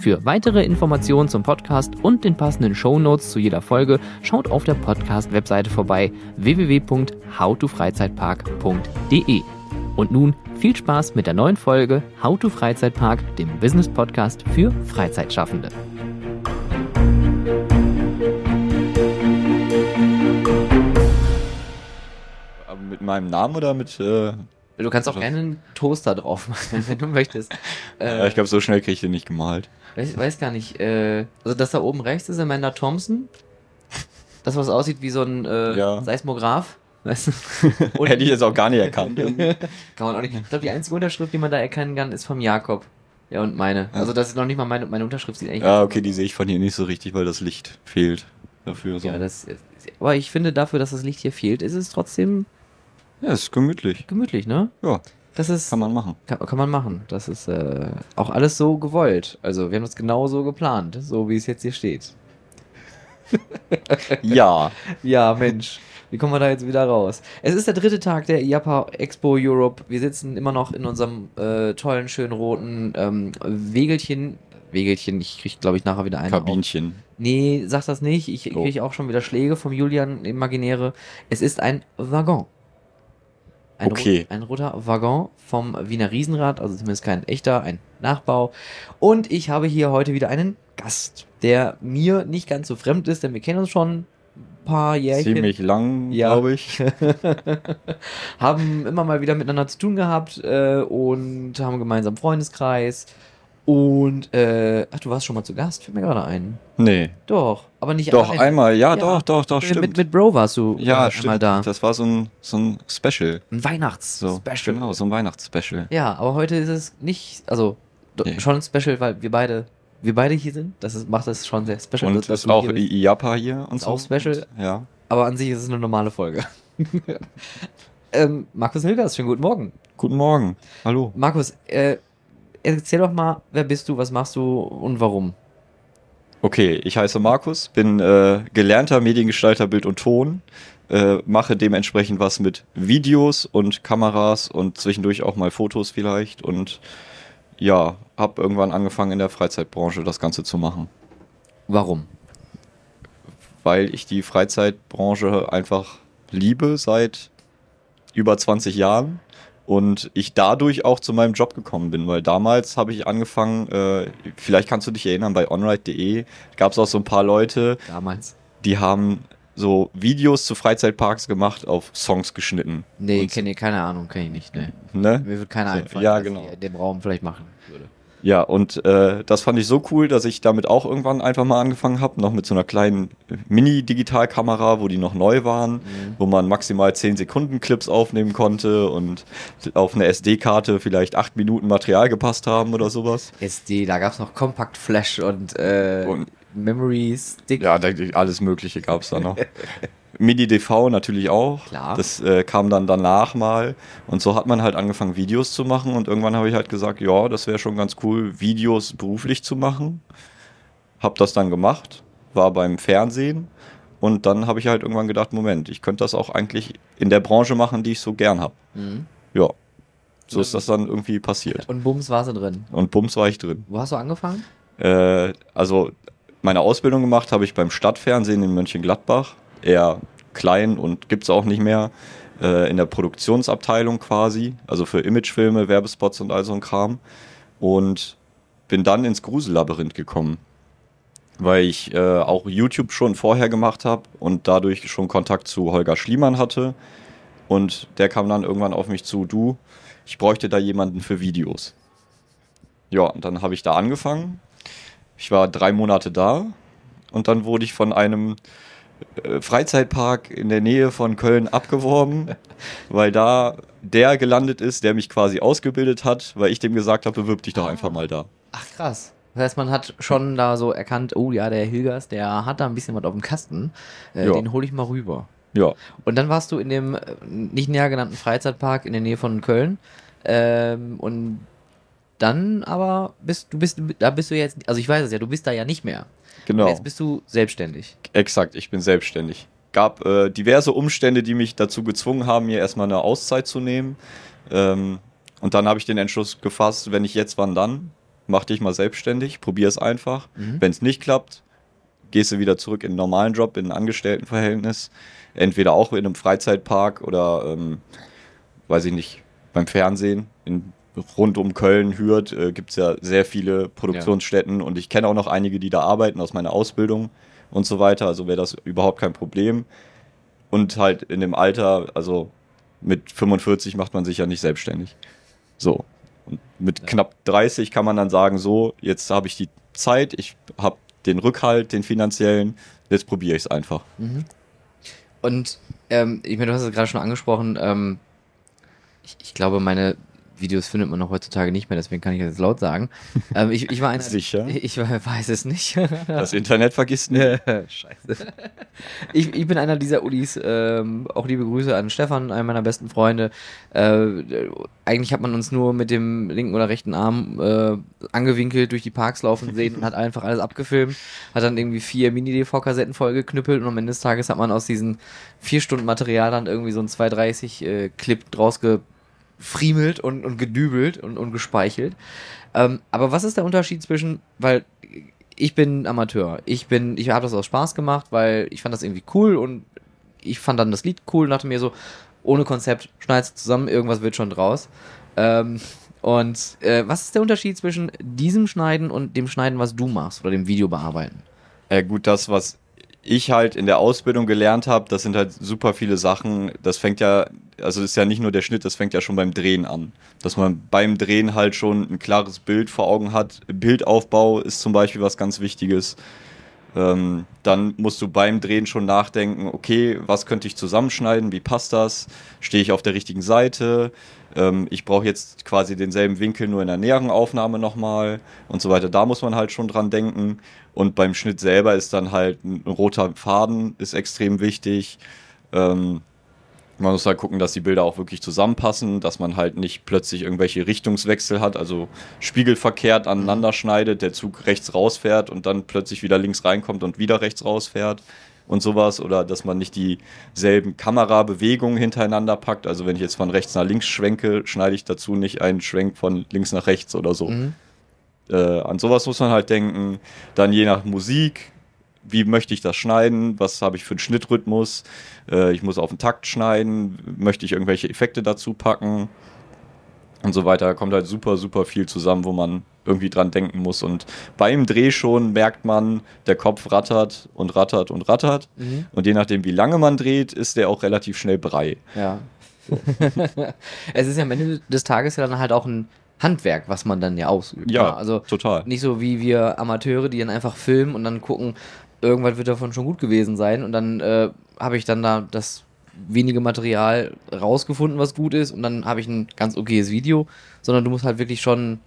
Für weitere Informationen zum Podcast und den passenden Show Notes zu jeder Folge schaut auf der Podcast-Webseite vorbei www.howtofreizeitpark.de. Und nun viel Spaß mit der neuen Folge How to Freizeitpark, dem Business Podcast für Freizeitschaffende. Aber mit meinem Namen oder mit. Äh, Du kannst auch gerne einen Toaster drauf machen, wenn du möchtest. äh, ich glaube, so schnell kriege ich den nicht gemalt. Weiß, weiß gar nicht. Äh, also das da oben rechts ist Amanda Thompson. Das, was aussieht wie so ein äh, Ja. Seismograph. Weißt du? Hätte ich jetzt auch gar nicht erkannt. kann man auch nicht. Ich glaube, die einzige Unterschrift, die man da erkennen kann, ist vom Jakob. Ja, und meine. Also das ist noch nicht mal meine, meine Unterschrift, sieht eigentlich ja, okay, die sehe ich von hier nicht so richtig, weil das Licht fehlt dafür. So. Ja, das, aber ich finde dafür, dass das Licht hier fehlt, ist es trotzdem ja, ist gemütlich. gemütlich, ne? Ja, Das ist, kann man machen. kann, kann man machen. Das ist äh, auch alles so gewollt. Also wir haben das genau so geplant, so wie es jetzt hier steht. Ja, Ja, Mensch. Wie kommen wir da jetzt wieder raus? Es ist der dritte Tag der IAPA Expo Europe. Wir sitzen immer noch in unserem äh, tollen, schönen roten ähm, Wegelchen. Wegelchen, ich krieg, glaube ich, nachher wieder auf. Kabinchen. Nee, sag das nicht. Ich Oh. kriege auch schon wieder Schläge vom Julian Imaginäre. Es ist ein Waggon. Ein, Okay. rot- ein roter Waggon vom Wiener Riesenrad, also zumindest kein echter, ein Nachbau. Und ich habe hier heute wieder einen Gast, der mir nicht ganz so fremd ist, denn wir kennen uns schon ein paar Jährchen. Ziemlich lang, Ja. glaube ich. haben immer mal wieder miteinander zu tun gehabt äh, und haben einen gemeinsamen Freundeskreis. Und, äh, ach, du warst schon mal zu Gast, fällt mir gerade ein. Nee. Doch, aber nicht Doch, alleine. einmal, ja, Ja. doch, doch, doch, stimmt. mit, mit Bro warst du ja, einmal da. Das war so ein, so ein Special. Ein So, Weihnachts-Special. Genau, so ein Weihnachtsspecial. Ja, aber heute ist es nicht, also Nee. schon ein Special, weil wir beide, wir beide hier sind. Das ist, macht das schon sehr special. Und dass ist auch hier. IAPA hier und Ist so. auch special. Ja. Aber an sich ist es eine normale Folge. ähm, Markus Hilgers, schönen guten Morgen. Guten Morgen. Hallo. Markus, äh, erzähl doch mal, wer bist du, was machst du und warum? Okay, ich heiße Markus, bin äh, gelernter Mediengestalter Bild und Ton, äh, mache dementsprechend was mit Videos und Kameras und zwischendurch auch mal Fotos vielleicht und ja, habe irgendwann angefangen in der Freizeitbranche das Ganze zu machen, Warum? weil ich die Freizeitbranche einfach liebe seit über 20 Jahren und ich dadurch auch zu meinem Job gekommen bin, weil damals habe ich angefangen, äh, vielleicht kannst du dich erinnern, bei onride.de gab es auch so ein paar Leute, Damals. die haben so Videos zu Freizeitparks gemacht, auf Songs geschnitten. Nee, Und- kenn, keine Ahnung, kenne ich nicht. Nee. Ne? Mir wird keiner So, einfallen, ja, genau. ich in dem Raum vielleicht machen würde. Ja, und äh, das fand ich so cool, dass ich damit auch irgendwann einfach mal angefangen habe, noch mit so einer kleinen Mini-Digitalkamera, wo die noch neu waren, Mhm. wo man maximal 10 Sekunden Clips aufnehmen konnte und auf eine SD-Karte vielleicht 8 Minuten Material gepasst haben oder sowas. SD, da gab es noch Compact Flash und, äh, Und- Memory Stick. Ja, alles Mögliche gab es da noch. MIDI-DV natürlich auch. Klar. Das äh, kam dann danach mal. Und so hat man halt angefangen, Videos zu machen. Und irgendwann habe ich halt gesagt, ja, das wäre schon ganz cool, Videos beruflich zu machen. Hab das dann gemacht, war beim Fernsehen. Und dann habe ich halt irgendwann gedacht, Moment, ich könnte das auch eigentlich in der Branche machen, die ich so gern habe. Mhm. Ja, so ist das dann irgendwie passiert. Und Bums war sie drin. Und bums war ich drin. Wo hast du angefangen? Äh, also meine Ausbildung gemacht habe ich beim Stadtfernsehen in Mönchengladbach. Eher klein und gibt's auch nicht mehr. Äh, in der Produktionsabteilung quasi, also für Imagefilme, Werbespots und all so ein Kram. Und bin dann ins Grusellabyrinth gekommen. weil ich äh, auch YouTube schon vorher gemacht habe und dadurch schon Kontakt zu Holger Schliemann hatte. Und der kam dann irgendwann auf mich zu, du, ich bräuchte da jemanden für Videos. Ja, und dann habe ich da angefangen. Ich war drei Monate da und dann wurde ich von einem Freizeitpark in der Nähe von Köln abgeworben, weil da der gelandet ist, der mich quasi ausgebildet hat, weil ich dem gesagt habe, bewirb dich doch einfach mal da. Ach krass. Das heißt, man hat schon da so erkannt, oh ja, der Hilgers, der hat da ein bisschen was auf dem Kasten. Äh. Den hole ich mal rüber. Ja, Und dann warst du in dem äh, nicht näher genannten Freizeitpark in der Nähe von Köln. Ähm, und dann aber bist du bist da bist du jetzt, also ich weiß es ja, du bist da ja nicht mehr. Genau. Jetzt bist du selbstständig. Exakt, ich bin selbstständig. Gab äh, diverse Umstände, die mich dazu gezwungen haben, mir erstmal eine Auszeit zu nehmen. Ähm, und dann habe ich den Entschluss gefasst, wenn ich jetzt, wann dann? Mach dich mal selbstständig, probier es einfach. Mhm. Wenn es nicht klappt, gehst du wieder zurück in einen normalen Job, in ein Angestelltenverhältnis. Entweder auch in einem Freizeitpark oder, ähm, weiß ich nicht, beim Fernsehen. In, rund um Köln, Hürth äh, gibt es ja sehr viele Produktionsstätten und ich kenne auch noch einige, die da arbeiten aus meiner Ausbildung und so weiter. Also wäre das überhaupt kein Problem. Und halt in dem Alter, also mit 45 macht man sich ja nicht selbstständig. So. Und mit knapp 30 kann man dann sagen, so, jetzt habe ich die Zeit, ich habe den Rückhalt, den finanziellen, jetzt probiere ich es einfach. Und ähm, ich meine, du hast es gerade schon angesprochen, ähm, ich, ich glaube, meine Videos findet man noch heutzutage nicht mehr, deswegen kann ich das jetzt laut sagen. ähm, ich, ich war einer, Sicher? Ich war- weiß es nicht. Das Internet vergisst nie. Scheiße. Ich, ich bin einer dieser Ulis, ähm, auch liebe Grüße an Stefan, einen meiner besten Freunde. Äh, eigentlich hat man uns nur mit dem linken oder rechten Arm äh, angewinkelt durch die Parks laufen sehen und hat einfach alles abgefilmt, hat dann irgendwie vier Mini-DV-Kassetten vollgeknüppelt und am Ende des Tages hat man aus diesen vier Stunden Material dann irgendwie so ein 230 äh, draus gefriemelt und, und gedübelt und, und gespeichelt. Ähm, aber was ist der Unterschied zwischen, weil ich bin Amateur. Ich bin, ich habe das aus Spaß gemacht, weil ich fand das irgendwie cool und ich fand dann das Lied cool und dachte mir so, ohne Konzept, schneidest zusammen, irgendwas wird schon draus. Ähm, und äh, was ist der Unterschied zwischen diesem Schneiden und dem Schneiden, was du machst oder dem Video bearbeiten? Ja, gut, das, was ich halt in der Ausbildung gelernt habe, das sind halt super viele Sachen. Das fängt ja, also ist ja nicht nur der Schnitt, das fängt ja schon beim Drehen an. Dass man beim Drehen halt schon ein klares Bild vor Augen hat. Bildaufbau ist zum Beispiel was ganz Wichtiges. Ähm, dann musst du beim Drehen schon nachdenken, okay, was könnte ich zusammenschneiden, wie passt das? Stehe ich auf der richtigen Seite? Ähm, ich brauche jetzt quasi denselben Winkel nur in der näheren Aufnahme nochmal und so weiter. Da muss man halt schon dran denken. Und beim Schnitt selber ist dann halt ein roter Faden ist extrem wichtig. Ähm, man muss halt gucken, dass die Bilder auch wirklich zusammenpassen, dass man halt nicht plötzlich irgendwelche Richtungswechsel hat, also spiegelverkehrt aneinander schneidet, der Zug rechts rausfährt und dann plötzlich wieder links reinkommt und wieder rechts rausfährt und sowas. Oder dass man nicht dieselben Kamerabewegungen hintereinander packt. Also wenn ich jetzt von rechts nach links schwenke, schneide ich dazu nicht einen Schwenk von links nach rechts oder so. Mhm. Äh, an sowas muss man halt denken. Dann je nach Musik, wie möchte ich das schneiden, was habe ich für einen Schnittrhythmus, äh, ich muss auf den Takt schneiden, möchte ich irgendwelche Effekte dazu packen und so weiter. Da kommt halt super, super viel zusammen, wo man irgendwie dran denken muss. Und beim Dreh schon merkt man, der Kopf rattert und rattert und rattert. Mhm. Und je nachdem, wie lange man dreht, ist der auch relativ schnell brei. Ja. es ist ja am Ende des Tages ja dann halt auch ein Handwerk, was man dann ja ausübt. Ja, ne? also total. nicht so wie wir Amateure, die dann einfach filmen und dann gucken, irgendwas wird davon schon gut gewesen sein und dann äh, habe ich dann da das wenige Material rausgefunden, was gut ist und dann habe ich ein ganz okayes Video, sondern du musst halt wirklich schon,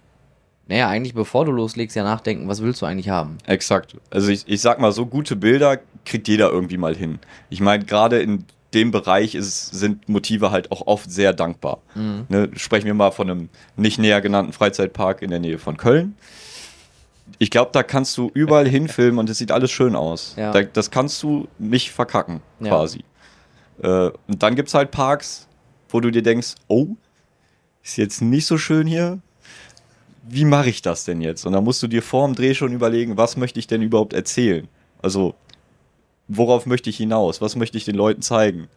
naja, eigentlich bevor du loslegst, ja nachdenken, was willst du eigentlich haben. Exakt. Also ich, ich sag mal, so gute Bilder kriegt jeder irgendwie mal hin. Ich meine, gerade in dem Bereich ist, sind Motive halt auch oft sehr dankbar. Mhm. Ne, sprechen wir mal von einem nicht näher genannten Freizeitpark in der Nähe von Köln. Ich glaube, da kannst du überall hinfilmen und es sieht alles schön aus. Ja. Da, das kannst du nicht verkacken, Ja. quasi. Äh, und dann gibt es halt Parks, wo du dir denkst, oh, ist jetzt nicht so schön hier. Wie mache ich das denn jetzt? Und dann musst du dir vor dem Dreh schon überlegen, was möchte ich denn überhaupt erzählen? Also, worauf möchte ich hinaus? Was möchte ich den Leuten zeigen?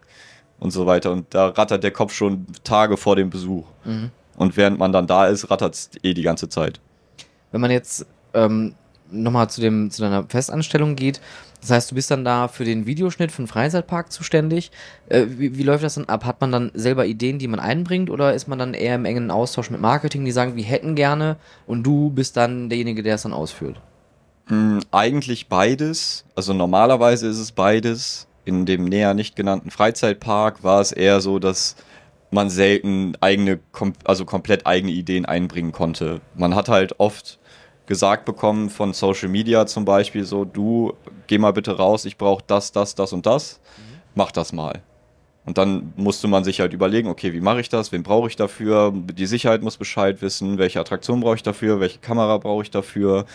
Und so weiter. Und da rattert der Kopf schon Tage vor dem Besuch. Mhm. Und während man dann da ist, rattert es eh die ganze Zeit. Wenn man jetzt ähm, nochmal zu, zu deiner Festanstellung geht. Das heißt, du bist dann da für den Videoschnitt für den Freizeitpark zuständig. Äh, wie, wie läuft das dann ab? Hat man dann selber Ideen, die man einbringt oder ist man dann eher im engen Austausch mit Marketing, die sagen, wir hätten gerne und du bist dann derjenige, der es dann ausführt? Hm, eigentlich beides. Also normalerweise ist es beides. In dem näher nicht genannten Freizeitpark war es eher so, dass man selten eigene, also komplett eigene Ideen einbringen konnte. Man hat halt oft gesagt bekommen von Social Media zum Beispiel so, du geh mal bitte raus, ich brauche das, das, das und das, mhm. mach das mal. Und dann musste man sich halt überlegen, okay, wie mache ich das, wen brauche ich dafür, die Sicherheit muss Bescheid wissen, welche Attraktion brauche ich dafür, welche Kamera brauche ich dafür,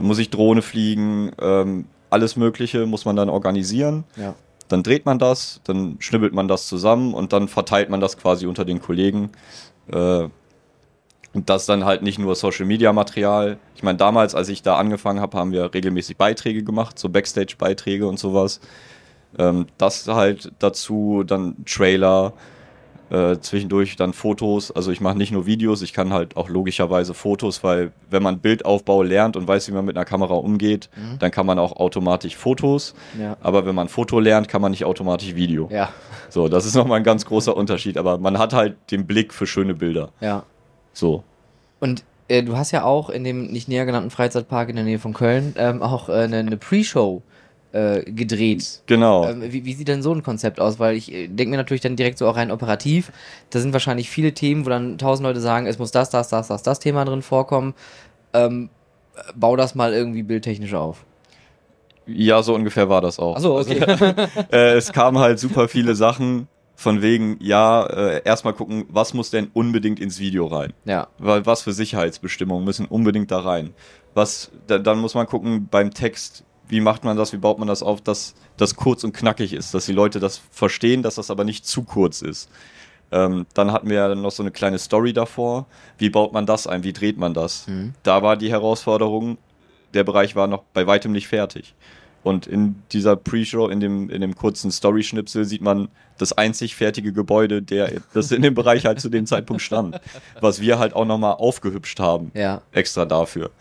muss ich Drohne fliegen, ähm, alles Mögliche muss man dann organisieren. Ja. Dann dreht man das, dann schnibbelt man das zusammen und dann verteilt man das quasi unter den Kollegen. Äh, und das dann halt nicht nur Social Media Material. Ich meine, damals, als ich da angefangen habe, haben wir regelmäßig Beiträge gemacht, so Backstage-Beiträge und sowas. Ähm, das halt dazu, dann Trailer, äh, zwischendurch dann Fotos. Also ich mache nicht nur Videos, ich kann halt auch logischerweise Fotos, weil wenn man Bildaufbau lernt und weiß, wie man mit einer Kamera umgeht, mhm. dann kann man auch automatisch Fotos. Ja. Aber wenn man Foto lernt, kann man nicht automatisch Video. Ja. So, das ist nochmal ein ganz großer Unterschied. Aber man hat halt den Blick für schöne Bilder. Ja. So. Und äh, du hast ja auch in dem nicht näher genannten Freizeitpark in der Nähe von Köln ähm, auch äh, eine, eine Pre-Show äh, gedreht. Genau. Ähm, wie, wie, sieht denn so ein Konzept aus? Weil ich äh, denke mir natürlich dann direkt so auch rein operativ. Da sind wahrscheinlich viele Themen, wo dann tausend Leute sagen, es muss das, das, das, das, das Thema drin vorkommen. Ähm, bau das mal irgendwie bildtechnisch auf. Ja, so ungefähr war das auch. Achso, okay. äh, es kamen halt super viele Sachen von wegen, ja, äh, erstmal gucken, was muss denn unbedingt ins Video rein? Ja. Weil was für Sicherheitsbestimmungen müssen unbedingt da rein? Was, da, dann muss man gucken beim Text, wie macht man das, wie baut man das auf, dass das kurz und knackig ist, dass die Leute das verstehen, dass das aber nicht zu kurz ist. Ähm, dann hatten wir ja noch so eine kleine Story davor. Wie baut man das ein? Wie dreht man das? Mhm. Da war die Herausforderung, der Bereich war noch bei weitem nicht fertig. Und in dieser Pre-Show, in dem, in dem kurzen Story-Schnipsel, sieht man das einzig fertige Gebäude, der, das in dem Bereich halt zu dem Zeitpunkt stand. Was wir halt auch nochmal aufgehübscht haben. Ja. Extra dafür.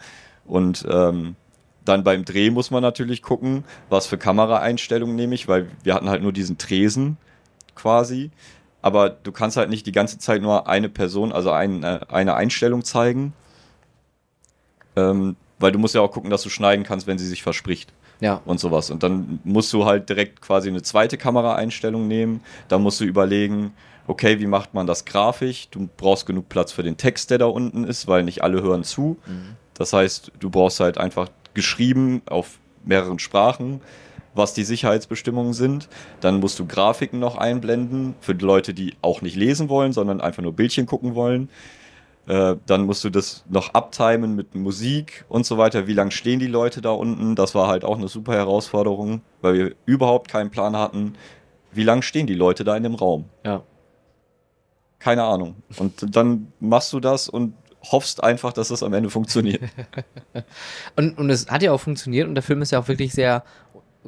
Und ähm, dann beim Dreh muss man natürlich gucken, was für Kameraeinstellungen nehme ich, weil wir hatten halt nur diesen Tresen quasi. Aber du kannst halt nicht die ganze Zeit nur eine Person, also ein, äh, eine Einstellung zeigen. Ähm, weil du musst ja auch gucken, dass du schneiden kannst, wenn sie sich verspricht ja. und sowas. Und dann musst du halt direkt quasi eine zweite Kameraeinstellung nehmen. Da musst du überlegen, okay, wie macht man das grafisch? Du brauchst genug Platz für den Text, der da unten ist, weil nicht alle hören zu. Mhm. Das heißt, du brauchst halt einfach geschrieben auf mehreren Sprachen, was die Sicherheitsbestimmungen sind. Dann musst du Grafiken noch einblenden für die Leute, die auch nicht lesen wollen, sondern einfach nur Bildchen gucken wollen. Äh, dann musst du das noch abtimen mit Musik und so weiter. Wie lange stehen die Leute da unten? Das war halt auch eine super Herausforderung, weil wir überhaupt keinen Plan hatten, wie lange stehen die Leute da in dem Raum. Ja. Keine Ahnung. Und dann machst du das und hoffst einfach, dass das am Ende funktioniert. und, und es hat ja auch funktioniert und der Film ist ja auch wirklich sehr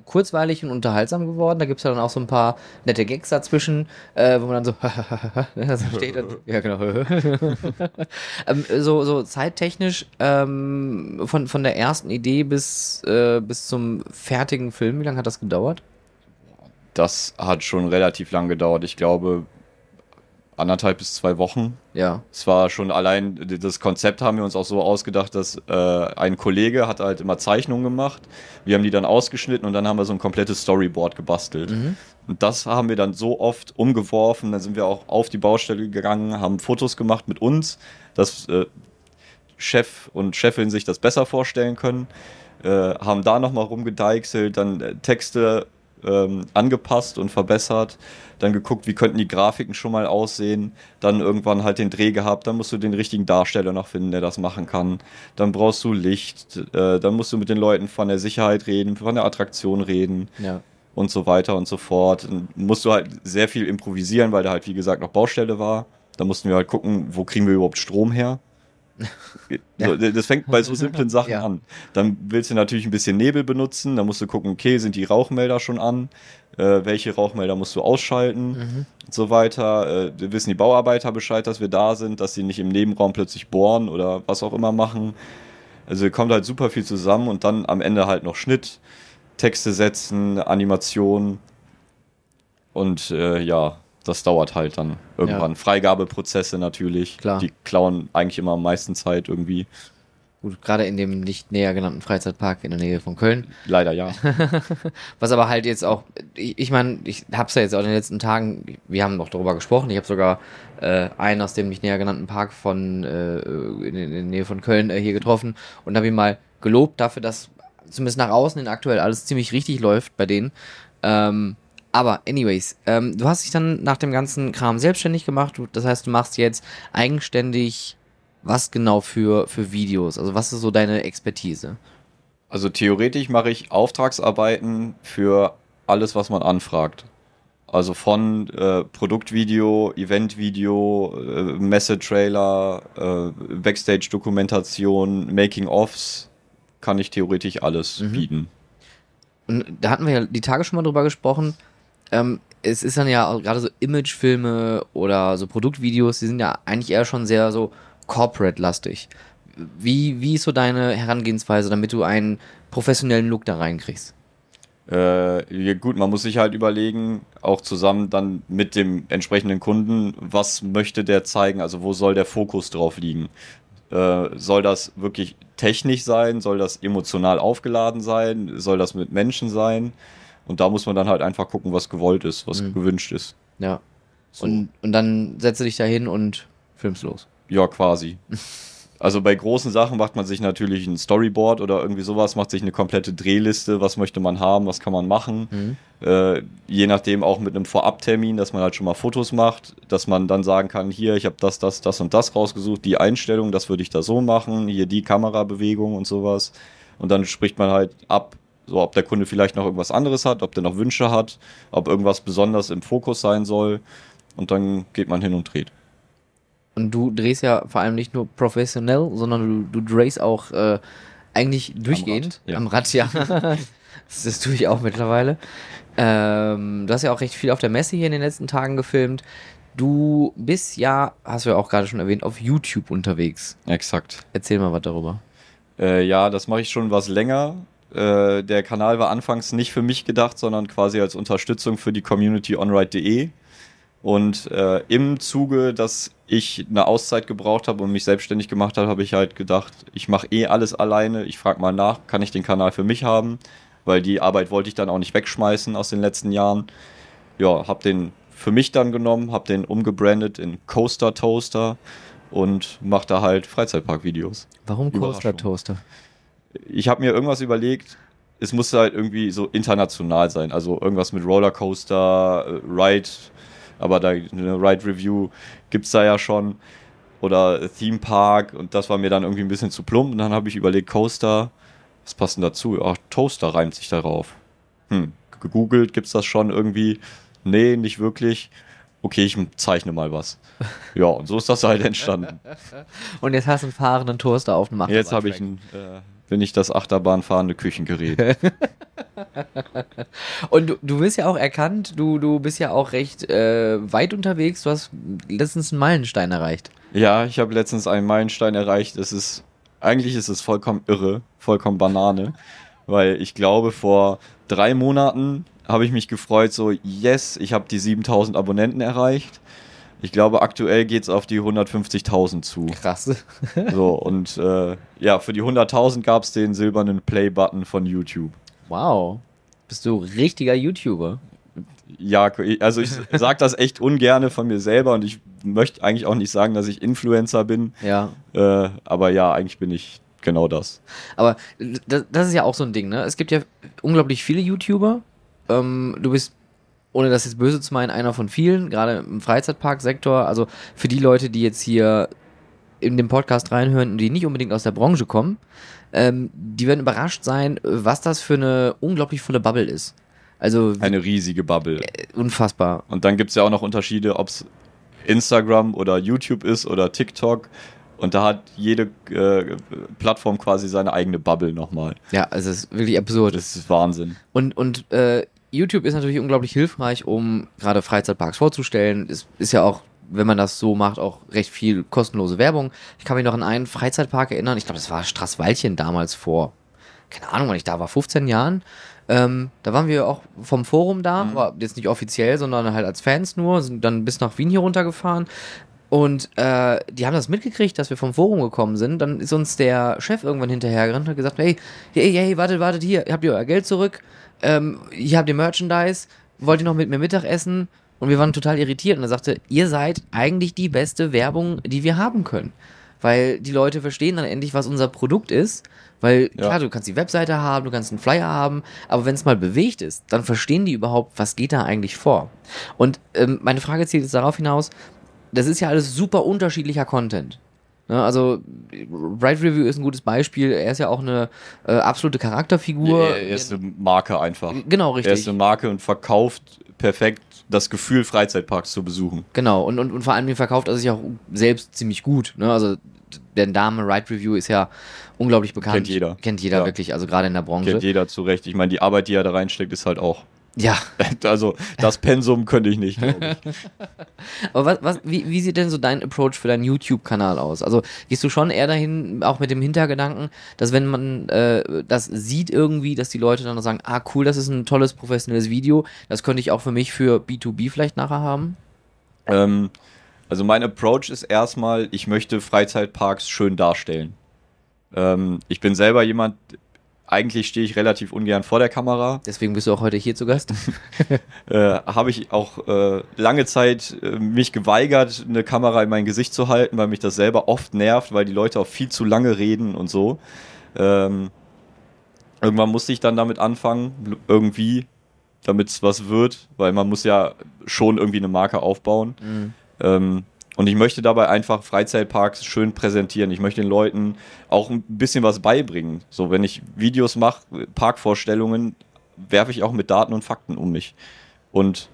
kurzweilig und unterhaltsam geworden. Da gibt es ja dann auch so ein paar nette Gags dazwischen, äh, wo man dann so, so steht. Dann, ja, genau. ähm, so, so zeittechnisch ähm, von, von der ersten Idee bis, äh, bis zum fertigen Film, wie lange hat das gedauert? Das hat schon relativ lang gedauert. Ich glaube, anderthalb bis zwei Wochen. Ja. Es war schon allein, das Konzept haben wir uns auch so ausgedacht, dass äh, ein Kollege hat halt immer Zeichnungen gemacht. Wir haben die dann ausgeschnitten und dann haben wir so ein komplettes Storyboard gebastelt. Mhm. Und das haben wir dann so oft umgeworfen. Dann sind wir auch auf die Baustelle gegangen, haben Fotos gemacht mit uns, dass äh, Chef und Chefin sich das besser vorstellen können. Äh, haben da nochmal rumgedeichselt, dann äh, Texte ähm, angepasst und verbessert, dann geguckt, wie könnten die Grafiken schon mal aussehen, dann irgendwann halt den Dreh gehabt, dann musst du den richtigen Darsteller noch finden, der das machen kann, dann brauchst du Licht, äh, dann musst du mit den Leuten von der Sicherheit reden, von der Attraktion reden. Ja. Und so weiter und so fort. Dann musst du halt sehr viel improvisieren, weil da halt, wie gesagt, noch Baustelle war. Da mussten wir halt gucken, wo kriegen wir überhaupt Strom her. So, das fängt bei so simplen Sachen ja. an. Dann willst du natürlich ein bisschen Nebel benutzen, dann musst du gucken, okay, sind die Rauchmelder schon an? Äh, welche Rauchmelder musst du ausschalten? Mhm. Und so weiter. Äh, wissen die Bauarbeiter Bescheid, dass wir da sind, dass sie nicht im Nebenraum plötzlich bohren oder was auch immer machen. Also kommt halt super viel zusammen und dann am Ende halt noch Schnitt, Texte setzen, Animation und äh, ja, das dauert halt dann irgendwann. Ja. Freigabeprozesse natürlich, Klar. die klauen eigentlich immer am meisten Zeit irgendwie. Gut, gerade in dem nicht näher genannten Freizeitpark in der Nähe von Köln. Leider ja. Was aber halt jetzt auch, ich, ich meine, ich hab's ja jetzt auch in den letzten Tagen, wir haben noch darüber gesprochen, ich habe sogar äh, einen aus dem nicht näher genannten Park von äh, in, in der Nähe von Köln äh, hier getroffen und habe ihn mal gelobt dafür, dass zumindest nach außen hin aktuell alles ziemlich richtig läuft bei denen. Ähm, aber anyways, ähm, du hast dich dann nach dem ganzen Kram selbstständig gemacht. Du, das heißt, du machst jetzt eigenständig was genau für, für Videos? Also was ist so deine Expertise? Also theoretisch mache ich Auftragsarbeiten für alles, was man anfragt. Also von äh, Produktvideo, Eventvideo, äh, Messetrailer, äh, Backstage-Dokumentation, Making-ofs, kann ich theoretisch alles Mhm. bieten. Und da hatten wir ja die Tage schon mal drüber gesprochen. Ähm, es ist dann ja gerade so Imagefilme oder so Produktvideos, die sind ja eigentlich eher schon sehr so corporate-lastig. Wie, wie ist so deine Herangehensweise, damit du einen professionellen Look da reinkriegst? Äh, gut, man muss sich halt überlegen, auch zusammen dann mit dem entsprechenden Kunden, was möchte der zeigen, also wo soll der Fokus drauf liegen. Äh, soll das wirklich technisch sein? Soll das emotional aufgeladen sein? Soll das mit Menschen sein? Und da muss man dann halt einfach gucken, was gewollt ist, was Mhm. gewünscht ist. Ja. So. Und, und dann setze dich da hin und filmst los. Ja, quasi. Also bei großen Sachen macht man sich natürlich ein Storyboard oder irgendwie sowas, macht sich eine komplette Drehliste, was möchte man haben, was kann man machen. Mhm. Äh, je nachdem auch mit einem Vorabtermin, dass man halt schon mal Fotos macht, dass man dann sagen kann, hier, ich habe das, das, das und das rausgesucht, die Einstellung, das würde ich da so machen, hier die Kamerabewegung und sowas. Und dann spricht man halt ab, so ob der Kunde vielleicht noch irgendwas anderes hat, ob der noch Wünsche hat, ob irgendwas besonders im Fokus sein soll. Und dann geht man hin und dreht. Und du drehst ja vor allem nicht nur professionell, sondern du, du drehst auch äh, eigentlich durchgehend. ja. Am Rad, ja. das, das tue ich auch mittlerweile. Ähm, du hast ja auch recht viel auf der Messe hier in den letzten Tagen gefilmt. Du bist ja, hast du ja auch gerade schon erwähnt, auf YouTube unterwegs. Exakt. Erzähl mal was darüber. Äh, ja, das mache ich schon was länger. Äh, der Kanal war anfangs nicht für mich gedacht, sondern quasi als Unterstützung für die Community onride.de. Und äh, im Zuge, dass ich eine Auszeit gebraucht habe und mich selbstständig gemacht habe, habe ich halt gedacht, ich mache eh alles alleine. Ich frage mal nach, kann ich den Kanal für mich haben? Weil die Arbeit wollte ich dann auch nicht wegschmeißen aus den letzten Jahren. Ja, habe den für mich dann genommen, habe den umgebrandet in Coaster Toaster und mache da halt Freizeitpark-Videos Warum. Coaster Toaster? Ich habe mir irgendwas überlegt, es musste halt irgendwie so international sein. Also irgendwas mit Rollercoaster, äh, Ride, aber da eine Ride-Review gibt es da ja schon. Oder Theme Park und das war mir dann irgendwie ein bisschen zu plump. Und dann habe ich überlegt, Coaster, was passt denn dazu? Ach, Toaster reimt sich darauf. Hm, gegoogelt, gibt's das schon irgendwie? Nee, nicht wirklich. Okay, ich zeichne mal was. Ja, und so ist das halt entstanden. Und jetzt hast du einen fahrenden Toaster auf dem Jetzt habe ich ein, äh, bin ich das Achterbahnfahrende Küchengerät. Und du, du bist ja auch erkannt, du, du bist ja auch recht äh, weit unterwegs. Du hast letztens einen Meilenstein erreicht. ja, ich habe letztens einen Meilenstein erreicht. Es ist, eigentlich ist es vollkommen irre, vollkommen Banane, weil ich glaube, vor drei Monaten habe ich mich gefreut, so, yes, ich habe die 7000 Abonnenten erreicht. Ich glaube, aktuell geht's auf die 150.000 zu. Krass. So, und äh, ja, für die 100.000 gab's den silbernen Play-Button von YouTube. Wow. Bist du richtiger YouTuber? Ja, also ich sage das echt ungerne von mir selber und ich möchte eigentlich auch nicht sagen, dass ich Influencer bin. Ja. Äh, aber ja, eigentlich bin ich genau das. Aber das, das ist ja auch so ein Ding, ne? Es gibt ja unglaublich viele YouTuber. Ähm, du bist, ohne das jetzt böse zu meinen, einer von vielen, gerade im Freizeitparksektor. Also für die Leute, die jetzt hier in den Podcast reinhören und die nicht unbedingt aus der Branche kommen, ähm, die werden überrascht sein, was das für eine unglaublich volle Bubble ist. Also Eine riesige Bubble. unfassbar. Und dann gibt's ja auch noch Unterschiede, ob's Instagram oder YouTube ist oder TikTok. Und da hat jede äh, Plattform quasi seine eigene Bubble nochmal. Ja, also es ist wirklich absurd. Das ist Wahnsinn. Und, und äh, YouTube ist natürlich unglaublich hilfreich, um gerade Freizeitparks vorzustellen. Es ist ja auch wenn man das so macht, auch recht viel kostenlose Werbung. Ich kann mich noch an einen Freizeitpark erinnern, ich glaube, das war Straßwaldchen damals vor, keine Ahnung, wann ich da war, 15 Jahren. Ähm, da waren wir auch vom Forum da, Mhm. war jetzt nicht offiziell, sondern halt als Fans nur, sind dann bis nach Wien hier runtergefahren. Und äh, die haben das mitgekriegt, dass wir vom Forum gekommen sind. Dann ist uns der Chef irgendwann hinterhergerannt und hat gesagt, hey, hey, hey, wartet, wartet hier, habt ihr euer Geld zurück? Ähm, hier habt ihr Merchandise, wollt ihr noch mit mir Mittag essen? Und wir waren total irritiert und er sagte, ihr seid eigentlich die beste Werbung, die wir haben können. Weil die Leute verstehen dann endlich, was unser Produkt ist. Weil, Ja. klar, du kannst die Webseite haben, du kannst einen Flyer haben, aber wenn es mal bewegt ist, dann verstehen die überhaupt, was geht da eigentlich vor. Und ähm, meine Frage zielt jetzt darauf hinaus, das ist ja alles super unterschiedlicher Content. Ne, also, Bright Review ist ein gutes Beispiel. Er ist ja auch eine äh, absolute Charakterfigur. er er ist eine Marke einfach. genau, Er ist richtig. eine Marke und verkauft perfekt das Gefühl, Freizeitparks zu besuchen. Genau, und, und, und vor allem verkauft er sich auch selbst ziemlich gut. Ne? Also der Name Ride Review ist ja unglaublich bekannt. Kennt jeder. Kennt jeder Ja. wirklich, also gerade in der Branche. Kennt jeder zurecht. Ich meine, die Arbeit, die er da reinsteckt, ist halt auch. Ja, Also, das Pensum könnte ich nicht, ich. aber was, was, wie, wie sieht denn so dein Approach für deinen YouTube-Kanal aus? Also gehst du schon eher dahin, auch mit dem Hintergedanken, dass wenn man äh, das sieht irgendwie, dass die Leute dann sagen, ah cool, das ist ein tolles professionelles Video, das könnte ich auch für mich für B2B vielleicht nachher haben? Ähm, also mein Approach ist erstmal, ich möchte Freizeitparks schön darstellen. Ähm, ich bin selber jemand, eigentlich stehe ich relativ ungern vor der Kamera. Deswegen bist du auch heute hier zu Gast. Äh, Habe ich auch äh, lange Zeit äh, mich geweigert, eine Kamera in mein Gesicht zu halten, weil mich das selber oft nervt, weil die Leute auch viel zu lange reden und so. Ähm, irgendwann musste ich dann damit anfangen, irgendwie, damit es was wird, weil man muss ja schon irgendwie eine Marke aufbauen. Mhm. Ähm, und ich möchte dabei einfach Freizeitparks schön präsentieren. Ich möchte den Leuten auch ein bisschen was beibringen. So, wenn ich Videos mache, Parkvorstellungen, werfe ich auch mit Daten und Fakten um mich. Und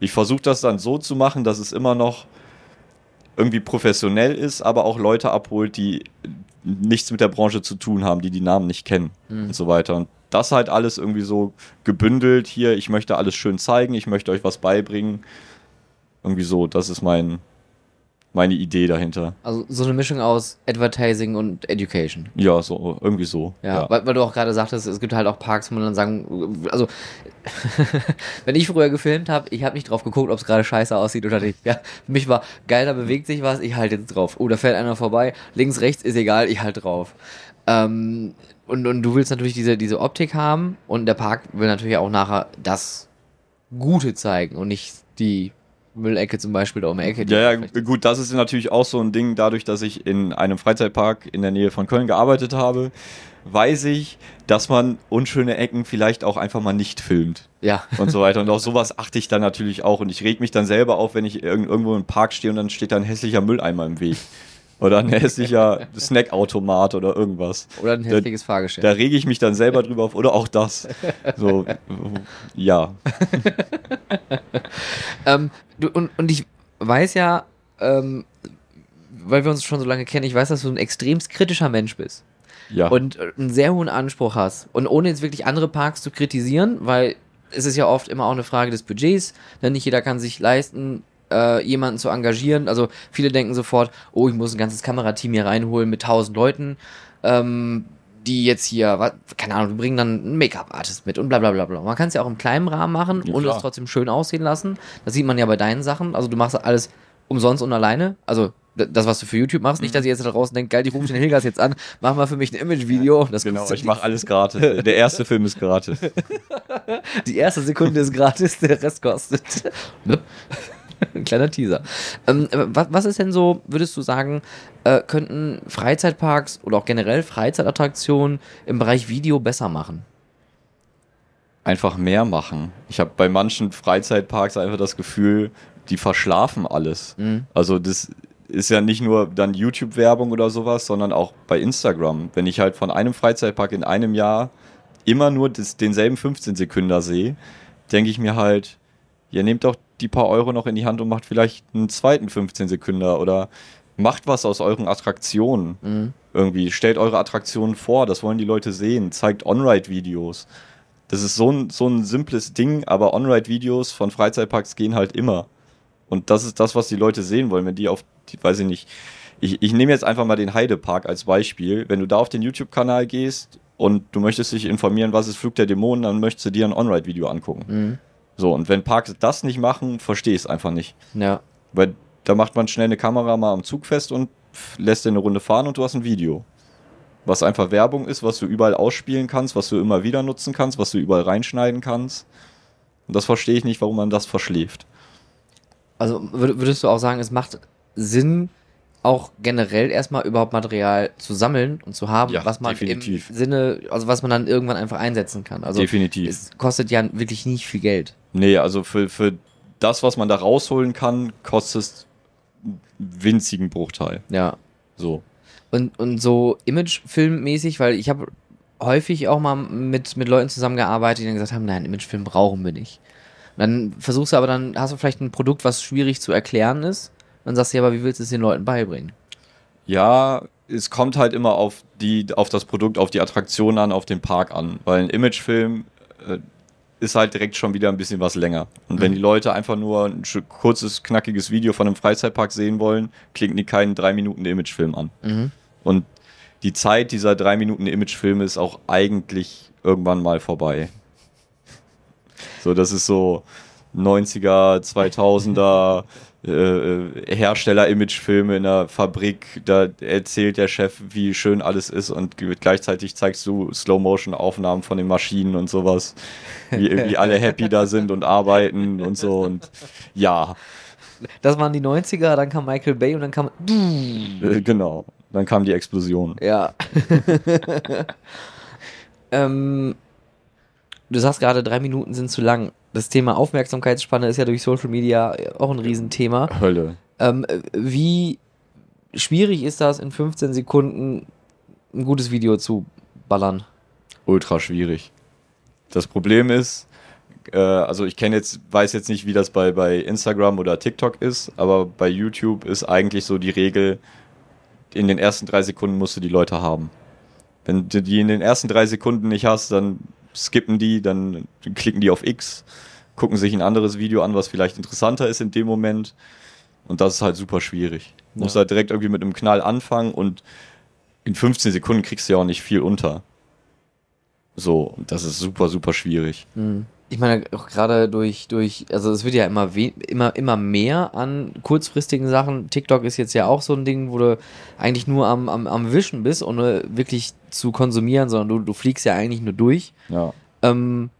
ich versuche das dann so zu machen, dass es immer noch irgendwie professionell ist, aber auch Leute abholt, die nichts mit der Branche zu tun haben, die die Namen nicht kennen und so weiter. Und das halt alles irgendwie so gebündelt hier. Ich möchte alles schön zeigen, ich möchte euch was beibringen. Irgendwie so, das ist mein, meine Idee dahinter. Also so eine Mischung aus Advertising und Education. Ja, so, irgendwie so. Ja, Weil, weil du auch gerade sagtest, es gibt halt auch Parks, wo man dann sagen, also wenn ich früher gefilmt habe, ich habe nicht drauf geguckt, ob es gerade scheiße aussieht oder nicht. Ja, für mich war geil, da bewegt sich was, ich halte jetzt drauf. Oh, da fährt einer vorbei, links, rechts ist egal, ich halte drauf. Ähm, und, und du willst natürlich diese, diese Optik haben und der Park will natürlich auch nachher das Gute zeigen und nicht die Müllecke zum Beispiel da um die Ecke. die Ja, ja, gut, das ist natürlich auch so ein Ding, dadurch, dass ich in einem Freizeitpark in der Nähe von Köln gearbeitet habe, weiß ich, dass man unschöne Ecken vielleicht auch einfach mal nicht filmt ja. und so weiter. Und auf sowas achte ich dann natürlich auch. Und ich reg mich dann selber auf, wenn ich irg irgendwo im Park stehe und dann steht da ein hässlicher Mülleimer im Weg. Oder ein hässlicher Snackautomat oder irgendwas. Oder ein hässliches Fahrgeschäft. Da rege ich mich dann selber drüber auf. Oder auch das. So, ja. Ähm, du, und, und ich weiß ja, ähm, weil wir uns schon so lange kennen, ich weiß, dass du ein extremst kritischer Mensch bist Ja. und äh, einen sehr hohen Anspruch hast. Und ohne jetzt wirklich andere Parks zu kritisieren, weil es ist ja oft immer auch eine Frage des Budgets, denn nicht jeder kann sich leisten, äh, jemanden zu engagieren. Also viele denken sofort, oh, ich muss ein ganzes Kamerateam hier reinholen mit tausend Leuten, ähm, die jetzt hier, wa- keine Ahnung, die bringen dann einen Make-up-Artist mit und bla bla bla bla. Man kann es ja auch im kleinen Rahmen machen Ja, und es trotzdem schön aussehen lassen. Das sieht man ja bei deinen Sachen. Also du machst alles umsonst und alleine. Also das, was du für YouTube machst, nicht, dass ihr jetzt da draußen denkt, geil, die rufe ich den Hilgers jetzt an, mach mal für mich ein Image-Video. Genau, ich mache alles gratis. Der erste Film ist gratis. Die erste Sekunde ist gratis, der Rest kostet. Ne? Ein kleiner Teaser. Ähm, was, was ist denn so, würdest du sagen, äh, könnten Freizeitparks oder auch generell Freizeitattraktionen im Bereich Video besser machen? einfach mehr machen. Ich habe bei manchen Freizeitparks einfach das Gefühl, die verschlafen alles. Mhm. Also das ist ja nicht nur dann YouTube-Werbung oder sowas, sondern auch bei Instagram. Wenn ich halt von einem Freizeitpark in einem Jahr immer nur das, denselben 15 Sekunden sehe, denke ich mir halt, ihr nehmt doch die paar Euro noch in die Hand und macht vielleicht einen zweiten 15 Sekunden oder macht was aus euren Attraktionen. Mhm. Irgendwie stellt eure Attraktionen vor, das wollen die Leute sehen. Zeigt On-Ride-Videos. Das ist so ein, so ein simples Ding, aber On-Ride-Videos von Freizeitparks gehen halt immer. Und das ist das, was die Leute sehen wollen, wenn die auf, die, weiß ich nicht, ich, ich nehme jetzt einfach mal den Heidepark als Beispiel. Wenn du da auf den YouTube-Kanal gehst und du möchtest dich informieren, was ist Flug der Dämonen, dann möchtest du dir ein On-Ride-Video angucken. Mhm. So, und wenn Parks das nicht machen, verstehe ich es einfach nicht. Ja. Weil da macht man schnell eine Kamera mal am Zug fest und lässt dir eine Runde fahren und du hast ein Video. Was einfach Werbung ist, was du überall ausspielen kannst, was du immer wieder nutzen kannst, was du überall reinschneiden kannst. Und das verstehe ich nicht, warum man das verschläft. Also würd- würdest du auch sagen, es macht Sinn, auch generell erstmal überhaupt Material zu sammeln und zu haben, Ja, was man definitiv. im Sinne, also was man dann irgendwann einfach einsetzen kann. Also Definitiv. es kostet ja wirklich nicht viel Geld. Nee, also für, für das, was man da rausholen kann, kostet es einen winzigen Bruchteil. Ja. So. Und, und so Imagefilmmäßig, weil ich habe häufig auch mal mit, mit Leuten zusammengearbeitet, die dann gesagt haben, nein, Imagefilm brauchen wir nicht. Und dann versuchst du aber dann, hast du vielleicht ein Produkt, was schwierig zu erklären ist. Dann sagst du ja, aber wie willst du es den Leuten beibringen? Ja, es kommt halt immer auf die, auf das Produkt, auf die Attraktion an, auf den Park an. Weil ein Imagefilm äh, ist halt direkt schon wieder ein bisschen was länger. Und wenn die Leute einfach nur ein kurzes, knackiges Video von einem Freizeitpark sehen wollen, klicken die keinen drei Minuten Imagefilm an. Mhm. Und die Zeit dieser drei Minuten Imagefilme ist auch eigentlich irgendwann mal vorbei. So, das ist so 90er, 2000er äh, äh, Hersteller-Imagefilme in der Fabrik. Da erzählt der Chef, wie schön alles ist und gleichzeitig zeigst du Slow-Motion-Aufnahmen von den Maschinen und sowas. Wie, wie alle happy da sind und arbeiten und so. Und ja, Das waren die 90er, dann kam Michael Bay und dann kam. äh, genau. Dann kam die Explosion. Ja. ähm, du sagst gerade, drei Minuten sind zu lang. Das Thema Aufmerksamkeitsspanne ist ja durch Social Media auch ein Riesenthema. Hölle. Ähm, äh, wie schwierig ist das, in 15 Sekunden ein gutes Video zu ballern? ultra schwierig. Das Problem ist, äh, also ich kenne jetzt, weiß jetzt nicht, wie das bei, bei Instagram oder TikTok ist, aber bei YouTube ist eigentlich so die Regel, in den ersten drei Sekunden musst du die Leute haben. Wenn du die in den ersten drei Sekunden nicht hast, dann skippen die, dann klicken die auf X, gucken sich ein anderes Video an, was vielleicht interessanter ist in dem Moment. Und das ist halt super schwierig. Du musst Ja. halt direkt irgendwie mit einem Knall anfangen und in 15 Sekunden kriegst du ja auch nicht viel unter. So, und das ist super, super schwierig. Ich meine, auch gerade durch, durch, also es wird ja immer, we immer, immer mehr an kurzfristigen Sachen. TikTok ist jetzt ja auch so ein Ding, wo du eigentlich nur am, am, am Wischen bist, ohne wirklich zu konsumieren, sondern du, du fliegst ja eigentlich nur durch. Ja. Ähm,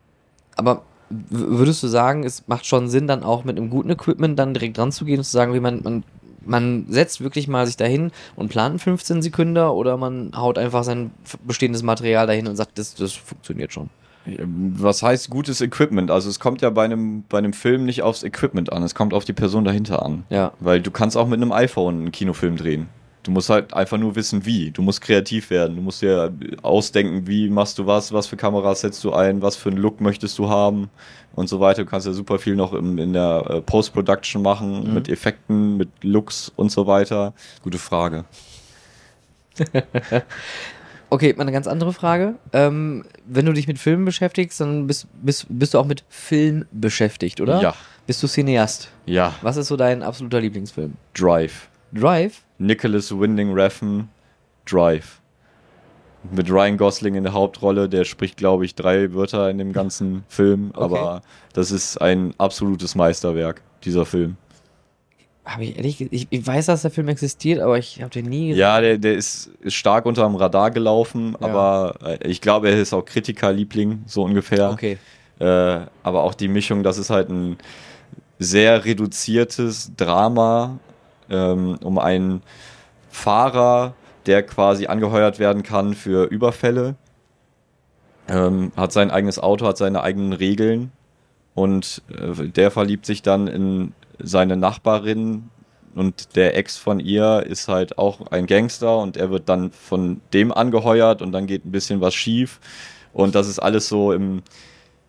aber würdest du sagen, es macht schon Sinn, dann auch mit einem guten Equipment dann direkt ranzugehen und zu sagen, wie man, man, man setzt wirklich mal sich dahin und plant 15 Sekunden oder man haut einfach sein bestehendes Material dahin und sagt, das, das funktioniert schon. Was heißt gutes Equipment? Also es kommt ja bei einem, bei einem Film nicht aufs Equipment an, es kommt auf die Person dahinter an. Ja. Weil du kannst auch mit einem iPhone einen Kinofilm drehen. Du musst halt einfach nur wissen, wie. Du musst kreativ werden. Du musst dir ausdenken, wie machst du was, was für Kameras setzt du ein, was für einen Look möchtest du haben und so weiter. Du kannst ja super viel noch im, in der äh, Post-Production machen, mit Effekten, mit Looks und so weiter. Gute Frage. Okay, mal eine ganz andere Frage. Ähm, wenn du dich mit Filmen beschäftigst, dann bist, bist, bist du auch mit Film beschäftigt, oder? Ja. Bist du Cineast? Ja, Was ist so dein absoluter Lieblingsfilm? Drive. Drive? Nicholas Winding Refn, Drive. Mit Ryan Gosling in der Hauptrolle, der spricht, glaube ich, drei Wörter in dem ganzen Film, Okay. aber das ist ein absolutes Meisterwerk, dieser Film. Habe ich ehrlich ich, ich weiß, dass der Film existiert, aber ich habe den nie gesehen. Ja, der, der ist, ist stark unter dem Radar gelaufen, Ja. aber äh, ich glaube, er ist auch Kritikerliebling, so ungefähr. Okay. Äh, aber auch die Mischung, das ist halt ein sehr reduziertes Drama ähm, um einen Fahrer, der quasi angeheuert werden kann für Überfälle. Ähm, hat sein eigenes Auto, hat seine eigenen Regeln und äh, der verliebt sich dann in seine Nachbarin und der Ex von ihr ist halt auch ein Gangster und er wird dann von dem angeheuert und dann geht ein bisschen was schief und das ist alles so im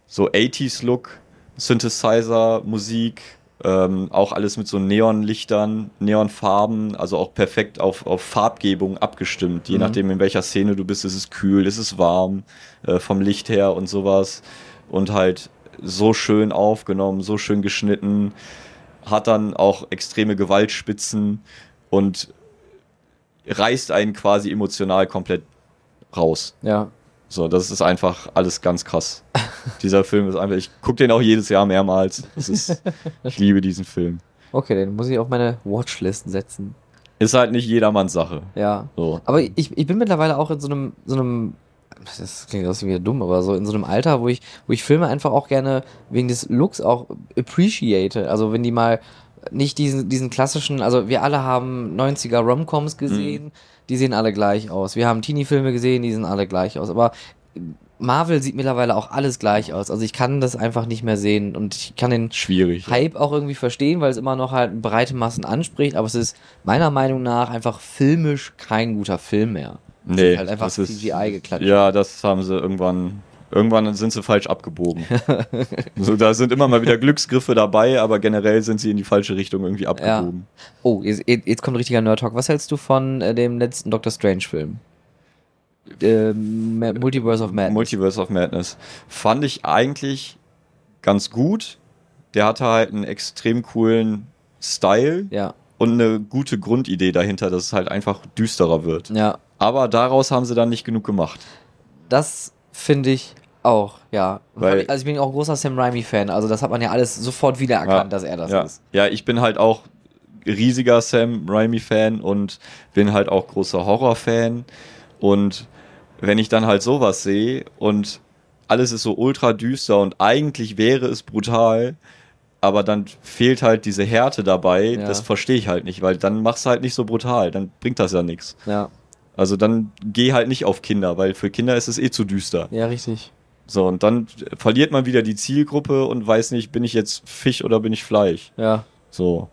so 80s Look, Synthesizer, Musik, ähm, auch alles mit so Neonlichtern, Neonfarben, also auch perfekt auf, auf Farbgebung abgestimmt. Je Mhm. nachdem, in welcher Szene du bist, ist es kühl, ist es warm, äh, vom Licht her und sowas. Und halt so schön aufgenommen, so schön geschnitten. hat dann auch extreme Gewaltspitzen und reißt einen quasi emotional komplett raus. Ja. So, das ist einfach alles ganz krass. Dieser Film ist einfach, ich gucke den auch jedes Jahr mehrmals. Ist, ich liebe diesen Film. Okay, den muss ich auf meine Watchlist setzen. Ist halt nicht jedermanns Sache. Ja. So. Aber ich, ich bin mittlerweile auch in so einem, so einem, das klingt aus wieder dumm, aber so in so einem Alter, wo ich, wo ich Filme einfach auch gerne wegen des Looks auch appreciate. Also wenn die mal nicht diesen, diesen klassischen, also wir alle haben 90er Romcoms gesehen, mhm. die sehen alle gleich aus. Wir haben Teenie-Filme gesehen, die sehen alle gleich aus. Aber Marvel sieht mittlerweile auch alles gleich aus. Also ich kann das einfach nicht mehr sehen und ich kann den Schwierig, Hype ja. auch irgendwie verstehen, weil es immer noch halt breite Massen anspricht, aber es ist meiner Meinung nach einfach filmisch kein guter Film mehr. Nee, ist halt einfach CGI geklatscht. Ja, das haben sie irgendwann Irgendwann sind sie falsch abgebogen. so, da sind immer mal wieder Glücksgriffe dabei, aber generell sind sie in die falsche Richtung irgendwie abgebogen. Ja. Oh, jetzt, jetzt kommt richtiger Nerd Talk. Was hältst du von äh, dem letzten Doctor Strange Film? Äh, Multiverse of Madness. Multiverse of Madness. Fand ich eigentlich ganz gut. Der hatte halt einen extrem coolen Style. Ja. Und eine gute Grundidee dahinter, dass es halt einfach düsterer wird. Ja. Aber daraus haben sie dann nicht genug gemacht. Das finde ich auch, ja. Weil, also ich bin auch ein großer Sam Raimi-Fan, also das hat man ja alles sofort wiedererkannt, ja, dass er das ja. ist. Ja, ich bin halt auch riesiger Sam Raimi-Fan und bin halt auch großer Horror-Fan. Und wenn ich dann halt sowas sehe und alles ist so ultra düster und eigentlich wäre es brutal, aber dann fehlt halt diese Härte dabei, ja. das verstehe ich halt nicht, weil dann machst du halt nicht so brutal, dann bringt das ja nichts. Ja. Also dann geh halt nicht auf Kinder, weil für Kinder ist es eh zu düster. Ja, richtig. So, und dann verliert man wieder die Zielgruppe und weiß nicht, bin ich jetzt Fisch oder bin ich Fleisch. Ja. So.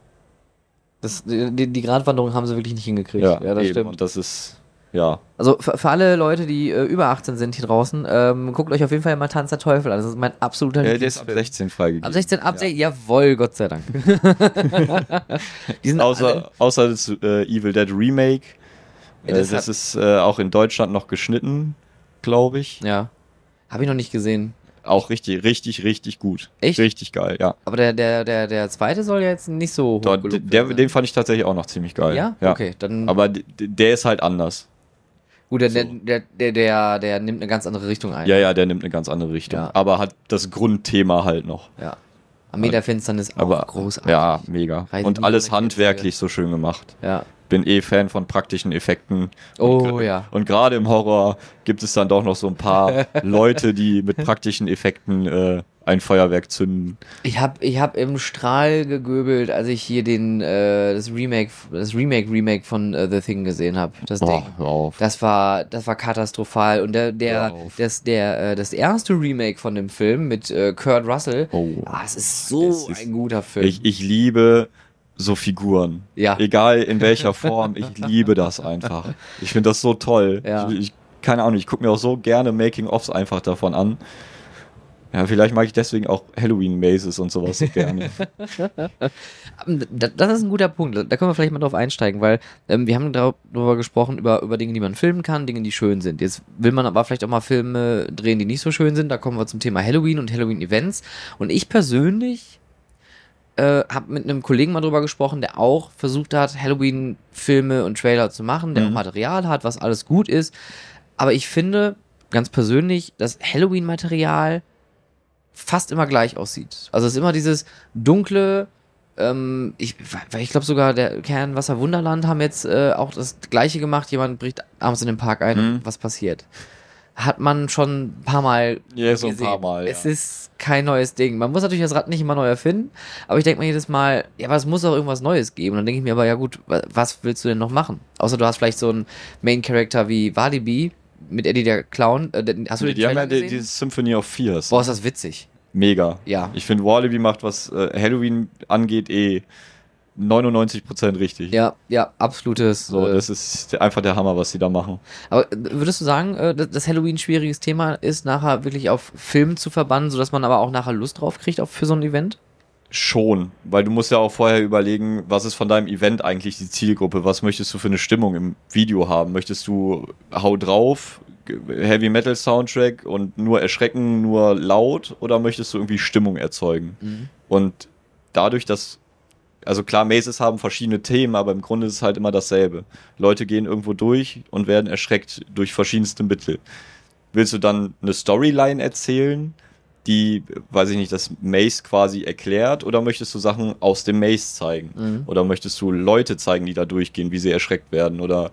Das, die, die Gratwanderung haben sie wirklich nicht hingekriegt. Ja, ja das eben. stimmt. Und das ist, ja. Also für, für alle Leute, die äh, über 18 sind hier draußen, ähm, guckt euch auf jeden Fall mal Tanz der Teufel an. Das ist mein absoluter Ja, der ist ab 16 freigegeben. Ab 16, ab ja. 16, jawohl, Gott sei Dank. außer, außer das äh, Evil Dead Remake ja, das, das ist äh, auch in Deutschland noch geschnitten, glaube ich. Ja. Habe ich noch nicht gesehen. Auch richtig, richtig, richtig gut. Echt? Richtig geil, ja. Aber der, der, der, der zweite soll ja jetzt nicht so hoch Dort, der, sein. Den fand ich tatsächlich auch noch ziemlich geil. Ja? ja. Okay, dann. Aber der ist halt anders. Gut, der, so. der, der, der, der nimmt eine ganz andere Richtung ein. Ja, ja, der nimmt eine ganz andere Richtung. Ja. Aber hat das Grundthema halt noch. Ja. Armee Finsternis auch aber, großartig. Ja, mega. Reise Und alles handwerklich so schön gemacht. Ja bin eh Fan von praktischen Effekten. Oh und, ja. Und gerade im Horror gibt es dann doch noch so ein paar Leute, die mit praktischen Effekten äh, ein Feuerwerk zünden. Ich habe ich hab im Strahl gegöbelt, als ich hier den äh, das Remake das Remake Remake von uh, The Thing gesehen habe. Das oh, Ding. Das war das war katastrophal und der der das der äh, das erste Remake von dem Film mit äh, Kurt Russell. Oh. Ah, es ist so es ist, ein guter Film. Ich, ich liebe so Figuren. Ja. Egal in welcher Form, ich liebe das einfach. Ich finde das so toll. Ja. Ich, ich, keine Ahnung, ich gucke mir auch so gerne Making-ofs einfach davon an. Ja, vielleicht mag ich deswegen auch Halloween-Mazes und sowas so gerne. das ist ein guter Punkt. Da können wir vielleicht mal drauf einsteigen, weil ähm, wir haben darüber gesprochen, über, über Dinge, die man filmen kann, Dinge, die schön sind. Jetzt will man aber vielleicht auch mal Filme drehen, die nicht so schön sind. Da kommen wir zum Thema Halloween und Halloween-Events. Und ich persönlich äh, habe mit einem Kollegen mal drüber gesprochen, der auch versucht hat, Halloween-Filme und Trailer zu machen, der mhm. auch Material hat, was alles gut ist. Aber ich finde, ganz persönlich, dass Halloween-Material fast immer gleich aussieht. Also es ist immer dieses dunkle, ähm, ich, ich glaube sogar der Kernwasser Wunderland haben jetzt äh, auch das gleiche gemacht. Jemand bricht abends in den Park ein mhm. und was passiert? Hat man schon ein paar Mal ja, so ein paar Mal. Es ist kein neues Ding. Man muss natürlich das Rad nicht immer neu erfinden, aber ich denke mir jedes Mal, ja, aber es muss auch irgendwas Neues geben. Und dann denke ich mir aber, ja gut, was willst du denn noch machen? Außer du hast vielleicht so einen Main-Character wie Walibi mit Eddie der Clown. Äh, hast du die, die haben ja die, die Symphony of Fears. Boah, ist das witzig. Mega. Ja. Ich finde, Walibi macht, was äh, Halloween angeht, eh 99% richtig. Ja, ja, absolutes. So, äh, das ist einfach der Hammer, was sie da machen. Aber würdest du sagen, äh, dass Halloween ein schwieriges Thema ist, nachher wirklich auf Film zu verbannen, sodass man aber auch nachher Lust drauf kriegt auf, für so ein Event? Schon, weil du musst ja auch vorher überlegen, was ist von deinem Event eigentlich die Zielgruppe? Was möchtest du für eine Stimmung im Video haben? Möchtest du Hau drauf, Heavy Metal Soundtrack und nur erschrecken, nur laut oder möchtest du irgendwie Stimmung erzeugen? Mhm. Und dadurch, dass also klar, Mazes haben verschiedene Themen, aber im Grunde ist es halt immer dasselbe. Leute gehen irgendwo durch und werden erschreckt durch verschiedenste Mittel. Willst du dann eine Storyline erzählen, die, weiß ich nicht, das Maze quasi erklärt, oder möchtest du Sachen aus dem Maze zeigen? Mhm. Oder möchtest du Leute zeigen, die da durchgehen, wie sie erschreckt werden? Oder,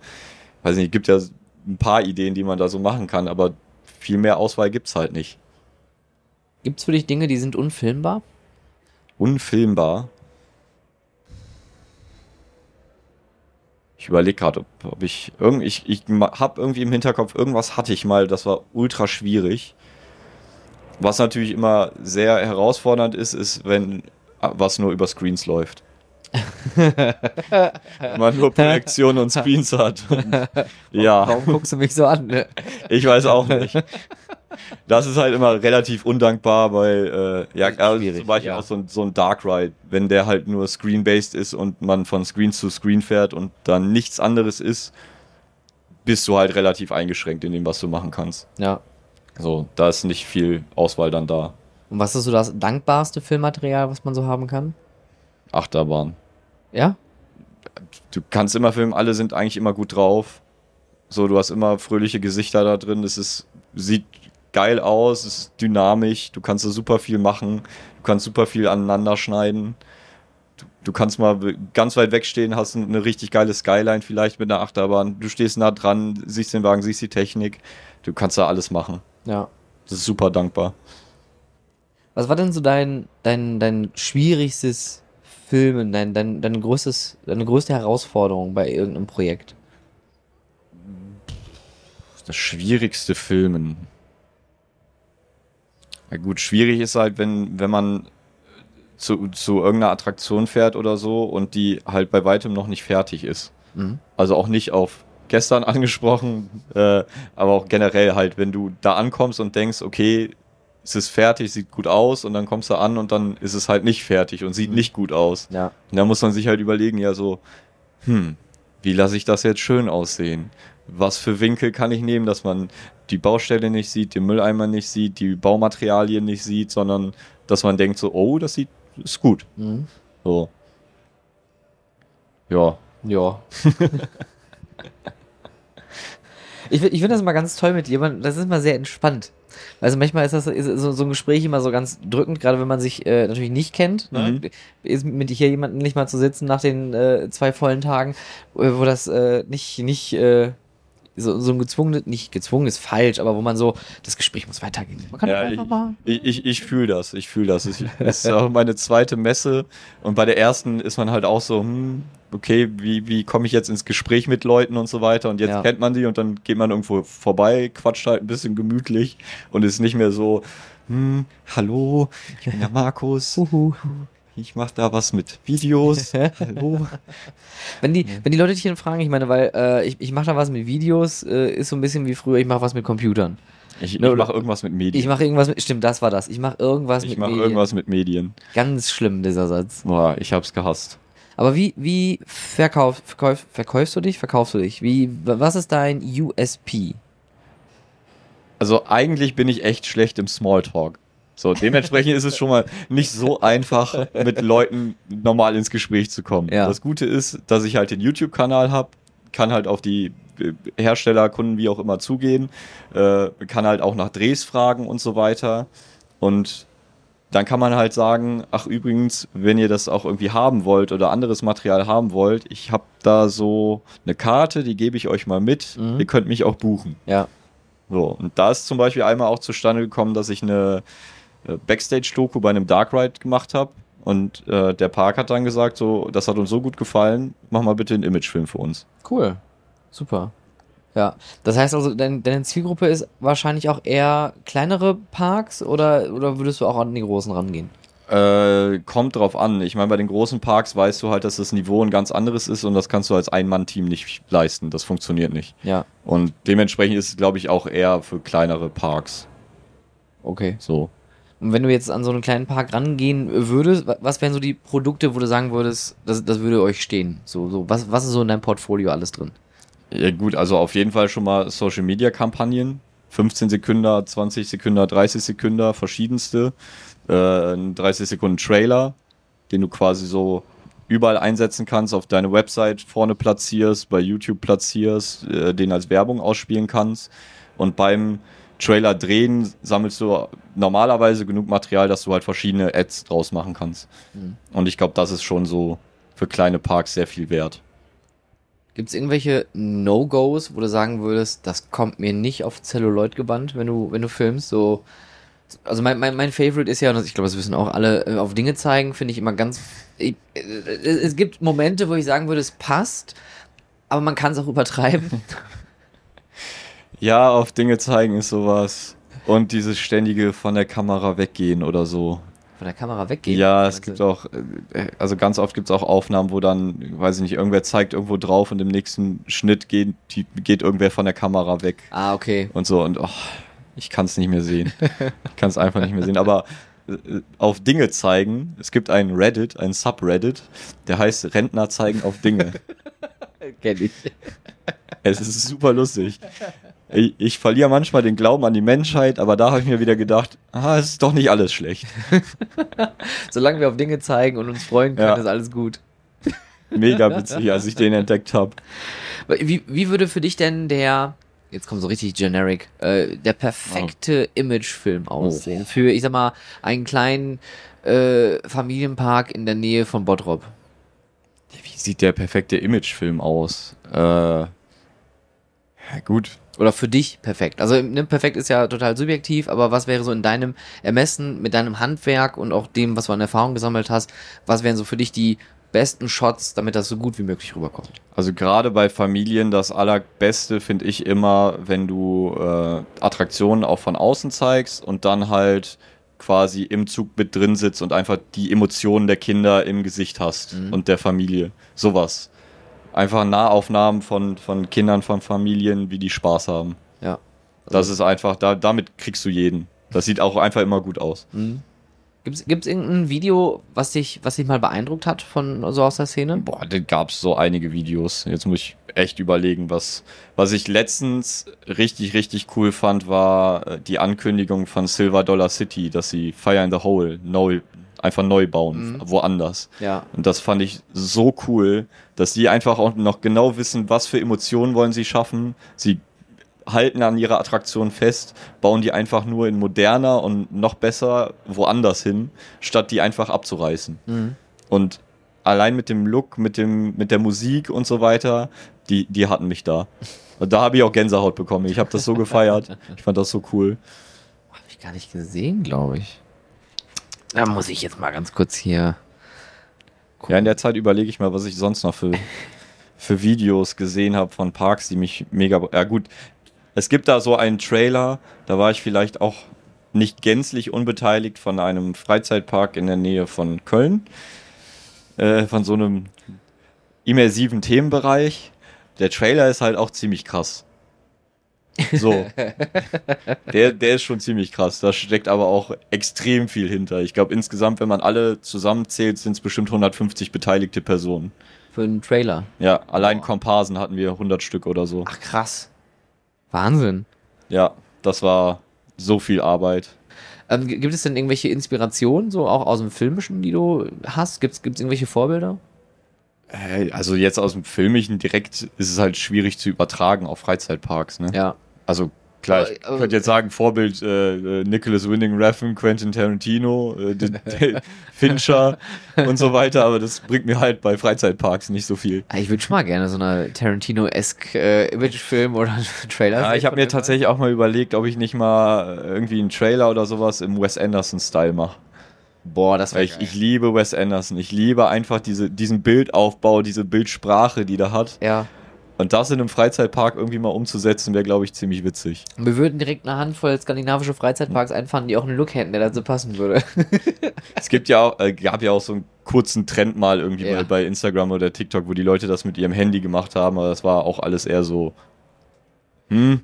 weiß ich nicht, gibt ja ein paar Ideen, die man da so machen kann, aber viel mehr Auswahl gibt's halt nicht. Gibt es für dich Dinge, die sind unfilmbar? Unfilmbar. Ich überlege gerade, ob, ob ich irgend ich, ich habe irgendwie im Hinterkopf irgendwas hatte ich mal, das war ultra schwierig. Was natürlich immer sehr herausfordernd ist, ist, wenn was nur über Screens läuft. man nur Projektionen und Screens hat. Und, ja, Warum guckst du mich so an? ne? ich weiß auch nicht. Das ist halt immer relativ undankbar, weil äh, ja, also zum Beispiel ja. auch so ein, so ein Dark Ride, wenn der halt nur Screen-based ist und man von Screen zu Screen fährt und dann nichts anderes ist, bist du halt relativ eingeschränkt in dem, was du machen kannst. Ja. So, da ist nicht viel Auswahl dann da. Und was ist so das dankbarste Filmmaterial, was man so haben kann? Achterbahn. Ja? Du kannst immer filmen, alle sind eigentlich immer gut drauf. So, du hast immer fröhliche Gesichter da drin. Es ist, sieht geil aus, es ist dynamisch, du kannst da super viel machen, du kannst super viel aneinander schneiden. Du, du kannst mal ganz weit wegstehen, hast eine richtig geile Skyline vielleicht mit einer Achterbahn. Du stehst nah dran, siehst den Wagen, siehst die Technik. Du kannst da alles machen. Ja. Das ist super dankbar. Was war denn so dein, dein, dein schwierigstes Filmen, dein, dein, dein größtes, deine größte Herausforderung bei irgendeinem Projekt? Das schwierigste Filmen. Na gut, schwierig ist halt, wenn, wenn man zu, zu irgendeiner Attraktion fährt oder so und die halt bei weitem noch nicht fertig ist. Mhm. Also auch nicht auf gestern angesprochen, äh, aber auch generell halt, wenn du da ankommst und denkst, okay, es ist fertig, sieht gut aus und dann kommst du an und dann ist es halt nicht fertig und sieht Mhm. nicht gut aus. Ja. Und da muss man sich halt überlegen, ja so, hm, wie lasse ich das jetzt schön aussehen? Was für Winkel kann ich nehmen, dass man die Baustelle nicht sieht, den Mülleimer nicht sieht, die Baumaterialien nicht sieht, sondern dass man denkt so, oh, das sieht, ist gut. Mhm. So. Ja. Ja. ich ich finde das immer ganz toll mit man- Das ist immer sehr entspannt. Also manchmal ist das ist so, so ein Gespräch immer so ganz drückend, gerade wenn man sich äh, natürlich nicht kennt. Ne? Mhm. Ist mit hier jemanden nicht mal zu sitzen nach den äh, zwei vollen Tagen, äh, wo das äh, nicht, nicht äh, so, so ein gezwungenes, nicht gezwungen ist falsch, aber wo man so, das Gespräch muss weitergehen. Man kann Ja, einfach ich, mal. ich, ich, ich fühle das, ich fühle das. Ich, das ist auch meine zweite Messe und bei der ersten ist man halt auch so, hm, okay, wie, wie komme ich jetzt ins Gespräch mit Leuten und so weiter und jetzt Ja. kennt man die und dann geht man irgendwo vorbei, quatscht halt ein bisschen gemütlich und ist nicht mehr so, hm, hallo, ich bin der Markus, Uhu. Ich mache da was mit Videos, hallo. Wenn die, wenn die Leute dich dann fragen, ich meine, weil äh, ich, ich mache da was mit Videos, äh, ist so ein bisschen wie früher, ich mache was mit Computern. Ich, ich Ne, mache irgendwas mit Medien. Ich mache irgendwas mit, stimmt, das war das. Ich mache irgendwas Ich mit mache Medien. irgendwas mit Medien. Ganz schlimm, dieser Satz. Boah, ich hab's gehasst. Aber wie, wie verkauf, verkauf, verkaufst du dich? Verkaufst du dich? Wie, was ist dein USP? Also eigentlich bin ich echt schlecht im Smalltalk. So, dementsprechend ist es schon mal nicht so einfach, mit Leuten normal ins Gespräch zu kommen. Ja. Das Gute ist, dass ich halt den YouTube-Kanal habe, kann halt auf die äh, Hersteller, Kunden, wie auch immer zugehen, äh, kann halt auch nach Drehs fragen und so weiter. Und dann kann man halt sagen, ach übrigens, wenn ihr das auch irgendwie haben wollt oder anderes Material haben wollt, ich habe da so eine Karte, die gebe ich euch mal mit. Mhm. Ihr könnt mich auch buchen. Ja. So, und da ist zum Beispiel einmal auch zustande gekommen, dass ich eine Backstage-Doku bei einem Dark Ride gemacht habe. Und äh, der Park hat dann gesagt, so, das hat uns so gut gefallen, mach mal bitte einen Imagefilm für uns. Cool. Super. Ja. Das heißt also, dein, deine Zielgruppe ist wahrscheinlich auch eher kleinere Parks oder, oder würdest du auch an die großen rangehen? Äh, kommt drauf an. Ich meine, bei den großen Parks weißt du halt, dass das Niveau ein ganz anderes ist und das kannst du als Ein-Mann-Team nicht leisten. Das funktioniert nicht. Ja. Und dementsprechend ist es, glaube ich, auch eher für kleinere Parks. Okay. So. Und wenn du jetzt an so einen kleinen Park rangehen würdest, wa- was wären so die Produkte, wo du sagen würdest, das, das würde euch stehen? So, so, was, was ist so in deinem Portfolio alles drin? Ja, gut, also auf jeden Fall schon mal Social Media Kampagnen. 15 Sekunden, 20 Sekunden, 30 Sekunden, verschiedenste. Äh, ein 30 Sekunden Trailer, den du quasi so überall einsetzen kannst, auf deine Website vorne platzierst, bei YouTube platzierst, äh, den als Werbung ausspielen kannst. Und beim Trailer drehen sammelst du normalerweise genug Material, dass du halt verschiedene Ads draus machen kannst. Mhm. Und ich glaube, das ist schon so für kleine Parks sehr viel wert. Gibt es irgendwelche No-Gos, wo du sagen würdest, das kommt mir nicht auf Celluloid gebannt, wenn du, wenn du filmst? So, also mein, mein, mein Favorite ist ja, und ich glaube, das wissen auch alle, äh, auf Dinge zeigen, finde ich immer ganz. Ich, äh, es gibt Momente, wo ich sagen würde, es passt, aber man kann es auch übertreiben. Ja, auf Dinge zeigen ist sowas. Und dieses ständige von der Kamera weggehen oder so. Von der Kamera weggehen. Ja, es gibt auch, äh, also ganz oft gibt es auch Aufnahmen, wo dann, weiß ich nicht, irgendwer zeigt irgendwo drauf und im nächsten Schnitt geht, geht irgendwer von der Kamera weg Ah, okay. und so. Und oh, ich kann es nicht mehr sehen. Ich kann es einfach nicht mehr sehen. Aber äh, auf Dinge zeigen, es gibt einen Reddit, einen Subreddit, der heißt Rentner zeigen auf Dinge. Kenn ich. Es ist super lustig. Ich, ich verliere manchmal den Glauben an die Menschheit, aber da habe ich mir wieder gedacht, ah, es ist doch nicht alles schlecht. Solange wir auf Dinge zeigen und uns freuen können, Ja. ist alles gut. Mega witzig, als ich den entdeckt habe. Wie, wie würde für dich denn der, jetzt kommt so richtig generic, äh, der perfekte Imagefilm aussehen? Für, ich sag mal, einen kleinen äh, Familienpark in der Nähe von Bottrop. Wie sieht der perfekte Imagefilm aus? Äh, ja, gut. Oder für dich perfekt. Also ne, perfekt ist ja total subjektiv, aber was wäre so in deinem Ermessen, mit deinem Handwerk und auch dem, was du an Erfahrung gesammelt hast, was wären so für dich die besten Shots, damit das so gut wie möglich rüberkommt? Also gerade bei Familien das allerbeste finde ich immer, wenn du äh, Attraktionen auch von außen zeigst und dann halt quasi im Zug mit drin sitzt und einfach die Emotionen der Kinder im Gesicht hast Mhm. und der Familie. Sowas. Einfach Nahaufnahmen von, von Kindern, von Familien, wie die Spaß haben. Ja. Das ist einfach, da, damit kriegst du jeden. Das sieht auch einfach immer gut aus. Gibt's, gibt's irgendein Video, was dich, was dich mal beeindruckt hat von so aus der Szene? Boah, da gab es so einige Videos. Jetzt muss ich echt überlegen, was, was ich letztens richtig, richtig cool fand, war äh, die Ankündigung von Silver Dollar City, dass sie Fire in the Hole neu, einfach neu bauen, Mhm. woanders. Ja. Und das fand ich so cool, dass sie einfach auch noch genau wissen, was für Emotionen wollen sie schaffen. Sie halten an ihrer Attraktion fest, bauen die einfach nur in moderner und noch besser woanders hin, statt die einfach abzureißen. Mhm. Und allein mit dem Look, mit, dem, mit der Musik und so weiter, die, die hatten mich da. Und da habe ich auch Gänsehaut bekommen. Ich habe das so gefeiert. Ich fand das so cool. Hab ich gar nicht gesehen, glaube ich. Da muss ich jetzt mal ganz kurz hier. Ja, in der Zeit überlege ich mal, was ich sonst noch für, für Videos gesehen habe von Parks, die mich mega. Ja, gut. Es gibt da so einen Trailer, da war ich vielleicht auch nicht gänzlich unbeteiligt von einem Freizeitpark in der Nähe von Köln. Äh, von so einem immersiven Themenbereich. Der Trailer ist halt auch ziemlich krass. So. der, der ist schon ziemlich krass. Da steckt aber auch extrem viel hinter. Ich glaube, insgesamt, wenn man alle zusammenzählt, sind es bestimmt 150 beteiligte Personen. Für einen Trailer. Ja, allein Boah. Komparsen hatten wir 100 Stück oder so. Ach krass. Wahnsinn. Ja, das war so viel Arbeit. Ähm, gibt es denn irgendwelche Inspirationen, so auch aus dem Filmischen, die du hast? Gibt es irgendwelche Vorbilder? Äh, Also jetzt aus dem Filmischen direkt ist es halt schwierig zu übertragen auf Freizeitparks. Ne? Ja. Also klar, ich Aber- könnte jetzt sagen, Vorbild äh, äh, Nicholas Winding Refn, Quentin Tarantino, äh, Fincher und so weiter, aber das bringt mir halt bei Freizeitparks nicht so viel. Ah, Ich würde schon mal gerne so eine Tarantino-esque äh, Imagefilm oder Trailer Ja, ich habe mir tatsächlich auch mal überlegt, ob ich nicht mal irgendwie einen Trailer oder sowas im Wes Anderson-Style mache. Boah, das wäre ich, ich liebe Wes Anderson. Ich liebe einfach diese, diesen Bildaufbau, diese Bildsprache, die der hat. Ja. Und das in einem Freizeitpark irgendwie mal umzusetzen, wäre, glaube ich, ziemlich witzig. Mir würden direkt eine Handvoll skandinavische Freizeitparks einfallen, die auch einen Look hätten, der dazu passen würde. Es gibt ja auch, äh, gab ja auch so einen kurzen Trend mal irgendwie Ja. mal bei Instagram oder TikTok, wo die Leute das mit ihrem Handy gemacht haben, aber das war auch alles eher so, hm,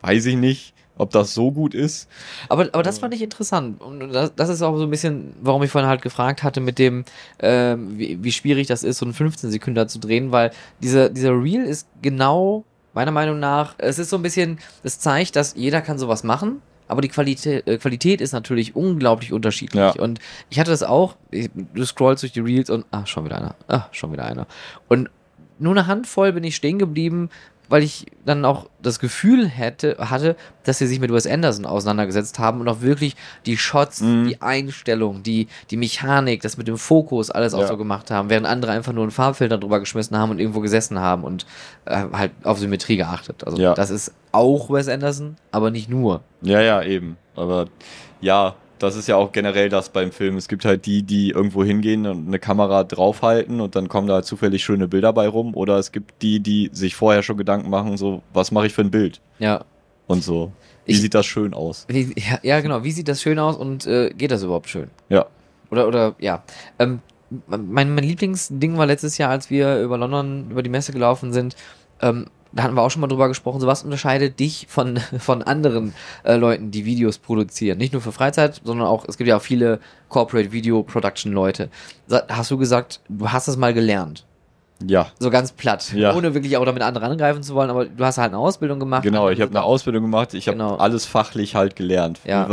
weiß ich nicht, ob das so gut ist. Aber, aber das fand ich interessant. Und das, das ist auch so ein bisschen, warum ich vorhin halt gefragt hatte, mit dem, ähm, wie, wie schwierig das ist, so einen 15 Sekunden zu drehen, weil dieser, dieser Reel ist genau, meiner Meinung nach, es ist so ein bisschen, es zeigt, dass jeder kann sowas machen, aber die Qualität, äh, Qualität ist natürlich unglaublich unterschiedlich. Ja. Und ich hatte das auch, ich, du scrollst durch die Reels und, ah, schon wieder einer, ah, schon wieder einer. Und nur eine Handvoll bin ich stehen geblieben, weil ich dann auch das Gefühl hätte, hatte, dass sie sich mit Wes Anderson auseinandergesetzt haben und auch wirklich die Shots, Mhm. die Einstellung, die, die Mechanik, das mit dem Fokus, alles auch Ja. so gemacht haben, während andere einfach nur einen Farbfilter drüber geschmissen haben und irgendwo gesessen haben und äh, halt auf Symmetrie geachtet. Also Ja. das ist auch Wes Anderson, aber nicht nur. Ja, ja, eben. Aber ja, das ist ja auch generell das beim Film. Es gibt halt die, die irgendwo hingehen und eine Kamera draufhalten und dann kommen da zufällig schöne Bilder bei rum. Oder es gibt die, die sich vorher schon Gedanken machen, so, was mache ich für ein Bild? Ja. Und so. Wie Ich- sieht das schön aus? Wie, ja, ja, genau. Wie sieht das schön aus und äh, geht das überhaupt schön? Ja. Oder, oder, ja. Ähm, mein, mein Lieblingsding war letztes Jahr, als wir über London, über die Messe gelaufen sind, ähm, da hatten wir auch schon mal drüber gesprochen, so was unterscheidet dich von, von anderen äh, Leuten, die Videos produzieren. Nicht nur für Freizeit, sondern auch, es gibt ja auch viele Corporate Video Production Leute. Hast du gesagt, du hast das mal gelernt? Ja. So ganz platt. Ja. Ohne wirklich auch damit andere angreifen zu wollen, aber du hast halt eine Ausbildung gemacht. Genau, ich habe eine Ausbildung gemacht, ich habe Genau. alles fachlich halt gelernt. Ja.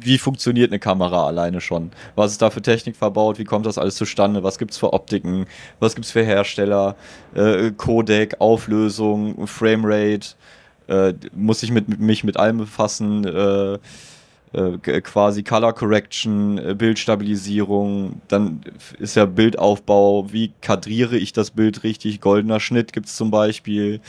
Wie funktioniert eine Kamera alleine schon? Was ist da für Technik verbaut? Wie kommt das alles zustande? Was gibt's für Optiken? Was gibt's für Hersteller? Äh, Codec, Auflösung, Framerate? Äh, muss ich mit, mich mit allem befassen? Äh, äh, quasi Color Correction, äh, Bildstabilisierung, dann ist ja Bildaufbau, wie kadriere ich das Bild richtig, goldener Schnitt gibt's zum Beispiel,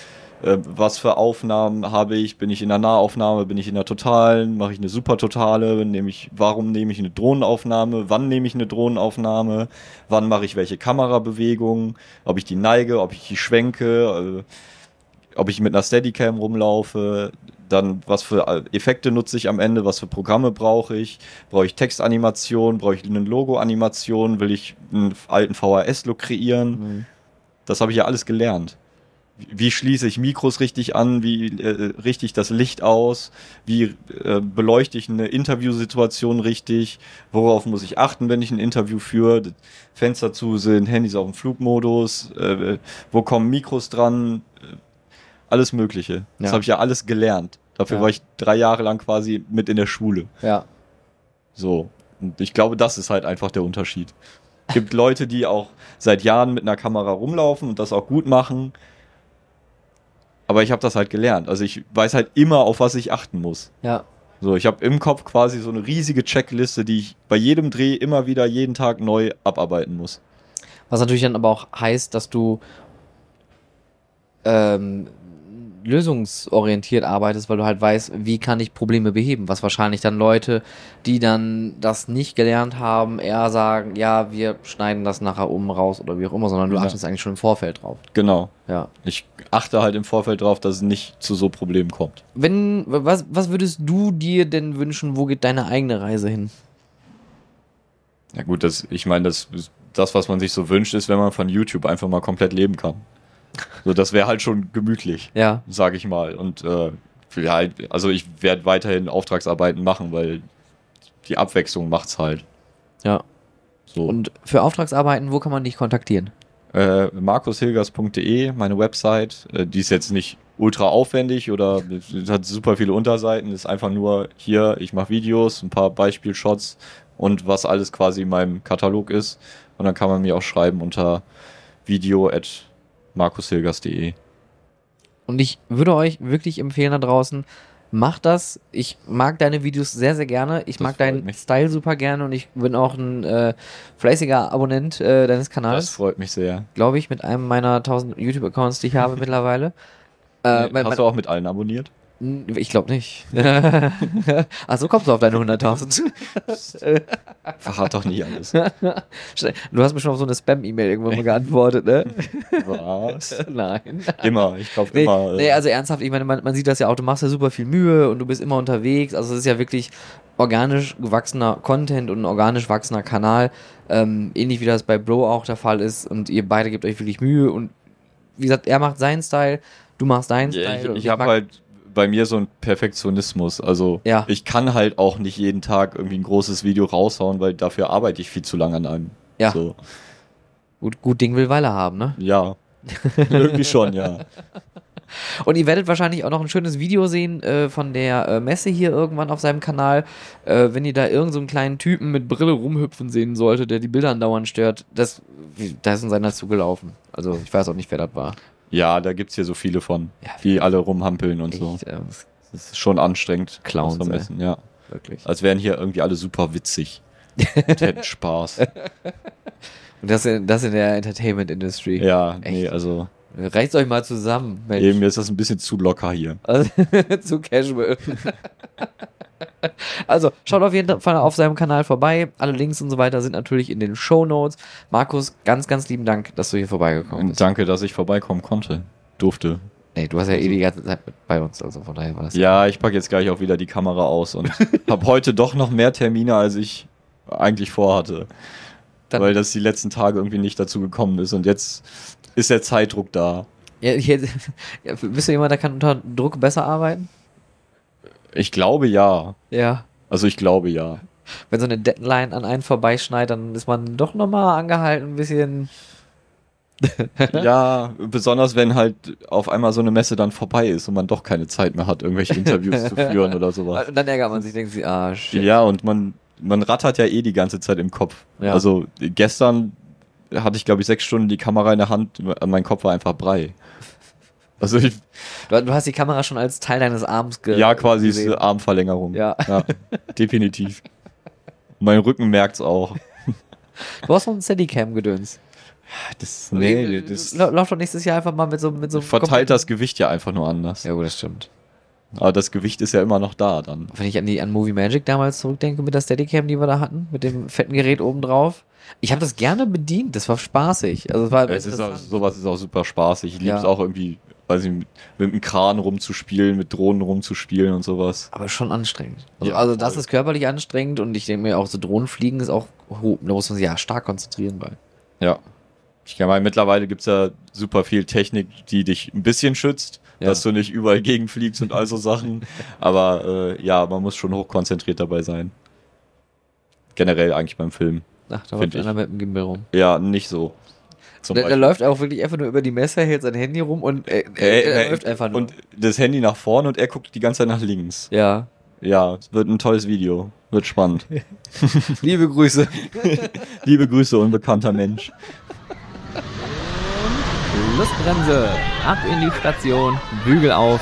äh, was für Aufnahmen habe ich, bin ich in der Nahaufnahme, bin ich in der Totalen, mache ich eine Supertotale, nehme ich, warum nehme ich eine Drohnenaufnahme, wann nehme ich eine Drohnenaufnahme, wann mache ich welche Kamerabewegungen, ob ich die neige, ob ich die schwenke, äh, ob ich mit einer Steadicam rumlaufe, dann was für Effekte nutze ich am Ende, was für Programme brauche ich, brauche ich Textanimation, brauche ich eine Logo-Animation, will ich einen alten VHS-Look kreieren, Mhm. das habe ich ja alles gelernt. Wie- schließe ich Mikros richtig an? Wie äh, richte ich das Licht aus? Wie äh, beleuchte ich eine Interviewsituation richtig? Worauf muss ich achten, wenn ich ein Interview führe? Fenster zu sind, Handys auf dem Flugmodus, äh, wo kommen Mikros dran? Alles Mögliche. Das habe ich ja alles gelernt. Dafür war ich drei Jahre lang quasi mit in der Schule. Ja. So. Und ich glaube, das ist halt einfach der Unterschied. Es gibt Leute, die auch seit Jahren mit einer Kamera rumlaufen und das auch gut machen. Aber ich habe das halt gelernt. Also ich weiß halt immer, auf was ich achten muss. Ja. So, ich habe im Kopf quasi so eine riesige Checkliste, die ich bei jedem Dreh immer wieder jeden Tag neu abarbeiten muss. Was natürlich dann aber auch heißt, dass du ähm, lösungsorientiert arbeitest, weil du halt weißt, wie kann ich Probleme beheben. Was wahrscheinlich dann Leute, die dann das nicht gelernt haben, eher sagen, ja, wir schneiden das nachher um raus oder wie auch immer, sondern du Ja. achtest eigentlich schon im Vorfeld drauf. Genau. Ja. Ich achte halt im Vorfeld drauf, dass es nicht zu so Problemen kommt. Wenn, was, was würdest du dir denn wünschen, wo geht deine eigene Reise hin? Ja gut, das, ich meine, das, das, was man sich so wünscht, ist, wenn man von YouTube einfach mal komplett leben kann. So, das wäre halt schon gemütlich, Ja. sage ich mal. Und äh, vielleicht, also ich werde weiterhin Auftragsarbeiten machen, weil die Abwechslung macht's halt. Ja. So. Und für Auftragsarbeiten, wo kann man dich kontaktieren? äh, markushilgers.de, meine Website, äh, die ist jetzt nicht ultra aufwendig oder hat super viele Unterseiten, ist einfach nur hier, ich mache Videos, ein paar Beispielshots und was alles quasi in meinem Katalog ist. Und dann kann man mir auch schreiben unter video at markushilgers.de. Und ich würde euch wirklich empfehlen da draußen, macht das. Ich mag deine Videos sehr, sehr gerne. Ich Das mag deinen mich. Style super gerne und ich bin auch ein äh, fleißiger Abonnent äh, deines Das Kanals, freut mich sehr. glaube ich, mit einem meiner 1000 YouTube-Accounts, die ich habe mittlerweile. Äh, mein, Hast du auch mit allen abonniert? Mein, ich glaube nicht. Ach, so kommst du auf deine 100.000. Verrat doch nicht alles. du hast mir schon auf so eine Spam-E-Mail irgendwann mal geantwortet, ne? Was? Nein. Immer, ich kaufe Nee, immer. äh, nee, also ernsthaft, ich meine, man, man sieht das ja auch, du machst ja super viel Mühe und du bist immer unterwegs. Also es ist ja wirklich organisch gewachsener Content und ein organisch wachsender Kanal. Ähm, ähnlich wie das bei Bro auch der Fall ist. Und ihr beide gebt euch wirklich Mühe. Und wie gesagt, er macht seinen Style, du machst deinen Ja, Style. und ich ich habe halt bei mir so einen Perfektionismus. Also Ja. ich kann halt auch nicht jeden Tag irgendwie ein großes Video raushauen, weil dafür arbeite ich viel zu lange an einem. Ja. So. gut, gut Ding will Weile haben, ne? Ja. irgendwie schon, ja. Und ihr werdet wahrscheinlich auch noch ein schönes Video sehen äh, von der äh, Messe hier irgendwann auf seinem Kanal. Äh, wenn ihr da irgendeinen so einen kleinen Typen mit Brille rumhüpfen sehen solltet, der die Bilder andauernd stört, das, da ist in seiner zugelaufen. Also ich weiß auch nicht, wer das war. Ja, da gibt's hier so viele von, Ja, die alle rumhampeln und so. Echt, äh, Das ist schon anstrengend. Clowns, Vermessen, ja. wirklich. Als wären hier irgendwie alle super witzig. Und hätten Spaß. Und das in, das in der Entertainment Industry. Ja, Echt? nee, also Reißt euch mal zusammen, Mensch. eben mir ist das ein bisschen zu locker hier. Also, zu casual. also, schaut auf jeden Fall auf seinem Kanal vorbei. Alle Links und so weiter sind natürlich in den Show Notes. Markus, ganz, ganz lieben Dank, dass du hier vorbeigekommen bist. danke, dass ich vorbeikommen konnte. Durfte. Nee, du hast ja eh die ganze Zeit bei uns, also von daher war das. Ja, ich packe jetzt gleich auch wieder die Kamera aus und habe heute doch noch mehr Termine, als ich eigentlich vorhatte. Dann- weil das die letzten Tage irgendwie nicht dazu gekommen ist. Und jetzt ist der Zeitdruck da. Ja, hier, ja, bist du jemand, der kann unter Druck besser arbeiten? Ich glaube ja. Ja. Also ich glaube ja. Wenn so eine Deadline an einen vorbeischneit, dann ist man doch nochmal angehalten, ein bisschen. ja, besonders wenn halt auf einmal so eine Messe dann vorbei ist und man doch keine Zeit mehr hat, irgendwelche Interviews zu führen oder sowas. Und dann ärgert man sich, denkt sich, ah, shit. Ja, und man, man rattert ja eh die ganze Zeit im Kopf. Ja. Also gestern hatte ich, glaube ich, sechs Stunden die Kamera in der Hand, mein Kopf war einfach Brei. Also ich, Du, du hast die Kamera schon als Teil deines Arms ge ja, quasi ist gesehen. eine Armverlängerung. Ja. definitiv. Mein Rücken merkt's auch. Du hast noch ein Steadicam-Gedöns. Das, nee, das Lauf doch nächstes Jahr einfach mal mit so mit so einem verteilt das Gewicht ja einfach nur anders. Ja, gut, das stimmt. Aber das Gewicht ist ja immer noch da dann. Wenn ich an die an Movie Magic damals zurückdenke mit der Steadicam, die wir da hatten, mit dem fetten Gerät oben drauf. Ich habe das gerne bedient, das war spaßig. Also es war Es ist auch, sowas ist auch super spaßig. Ich liebe es Ja. auch irgendwie, weiß ich, mit, mit einem Kran rumzuspielen, mit Drohnen rumzuspielen und sowas. aber schon anstrengend. Also, Ja, also das ist körperlich anstrengend und ich denke mir auch so Drohnenfliegen ist auch hoch. Da muss man sich ja stark konzentrieren bei. Ja. Ich meine, mittlerweile gibt's ja super viel Technik, die dich ein bisschen schützt, Ja. dass du nicht überall gegenfliegst und all so Sachen. Aber äh, ja, man muss schon hochkonzentriert dabei sein. Generell eigentlich beim Film. Ach, da läuft einer mit dem Gimbal rum. Ja, nicht so. Zum Der, der läuft auch wirklich einfach nur über die Messe, hält sein Handy rum und äh, er, Äh, er äh, läuft einfach nur. Und das Handy nach vorne und er guckt die ganze Zeit nach links. ja. Ja, es wird ein tolles Video. Wird spannend. Liebe Grüße. Liebe Grüße, unbekannter Mensch. Lustbremse, ab in die Station, Bügel auf,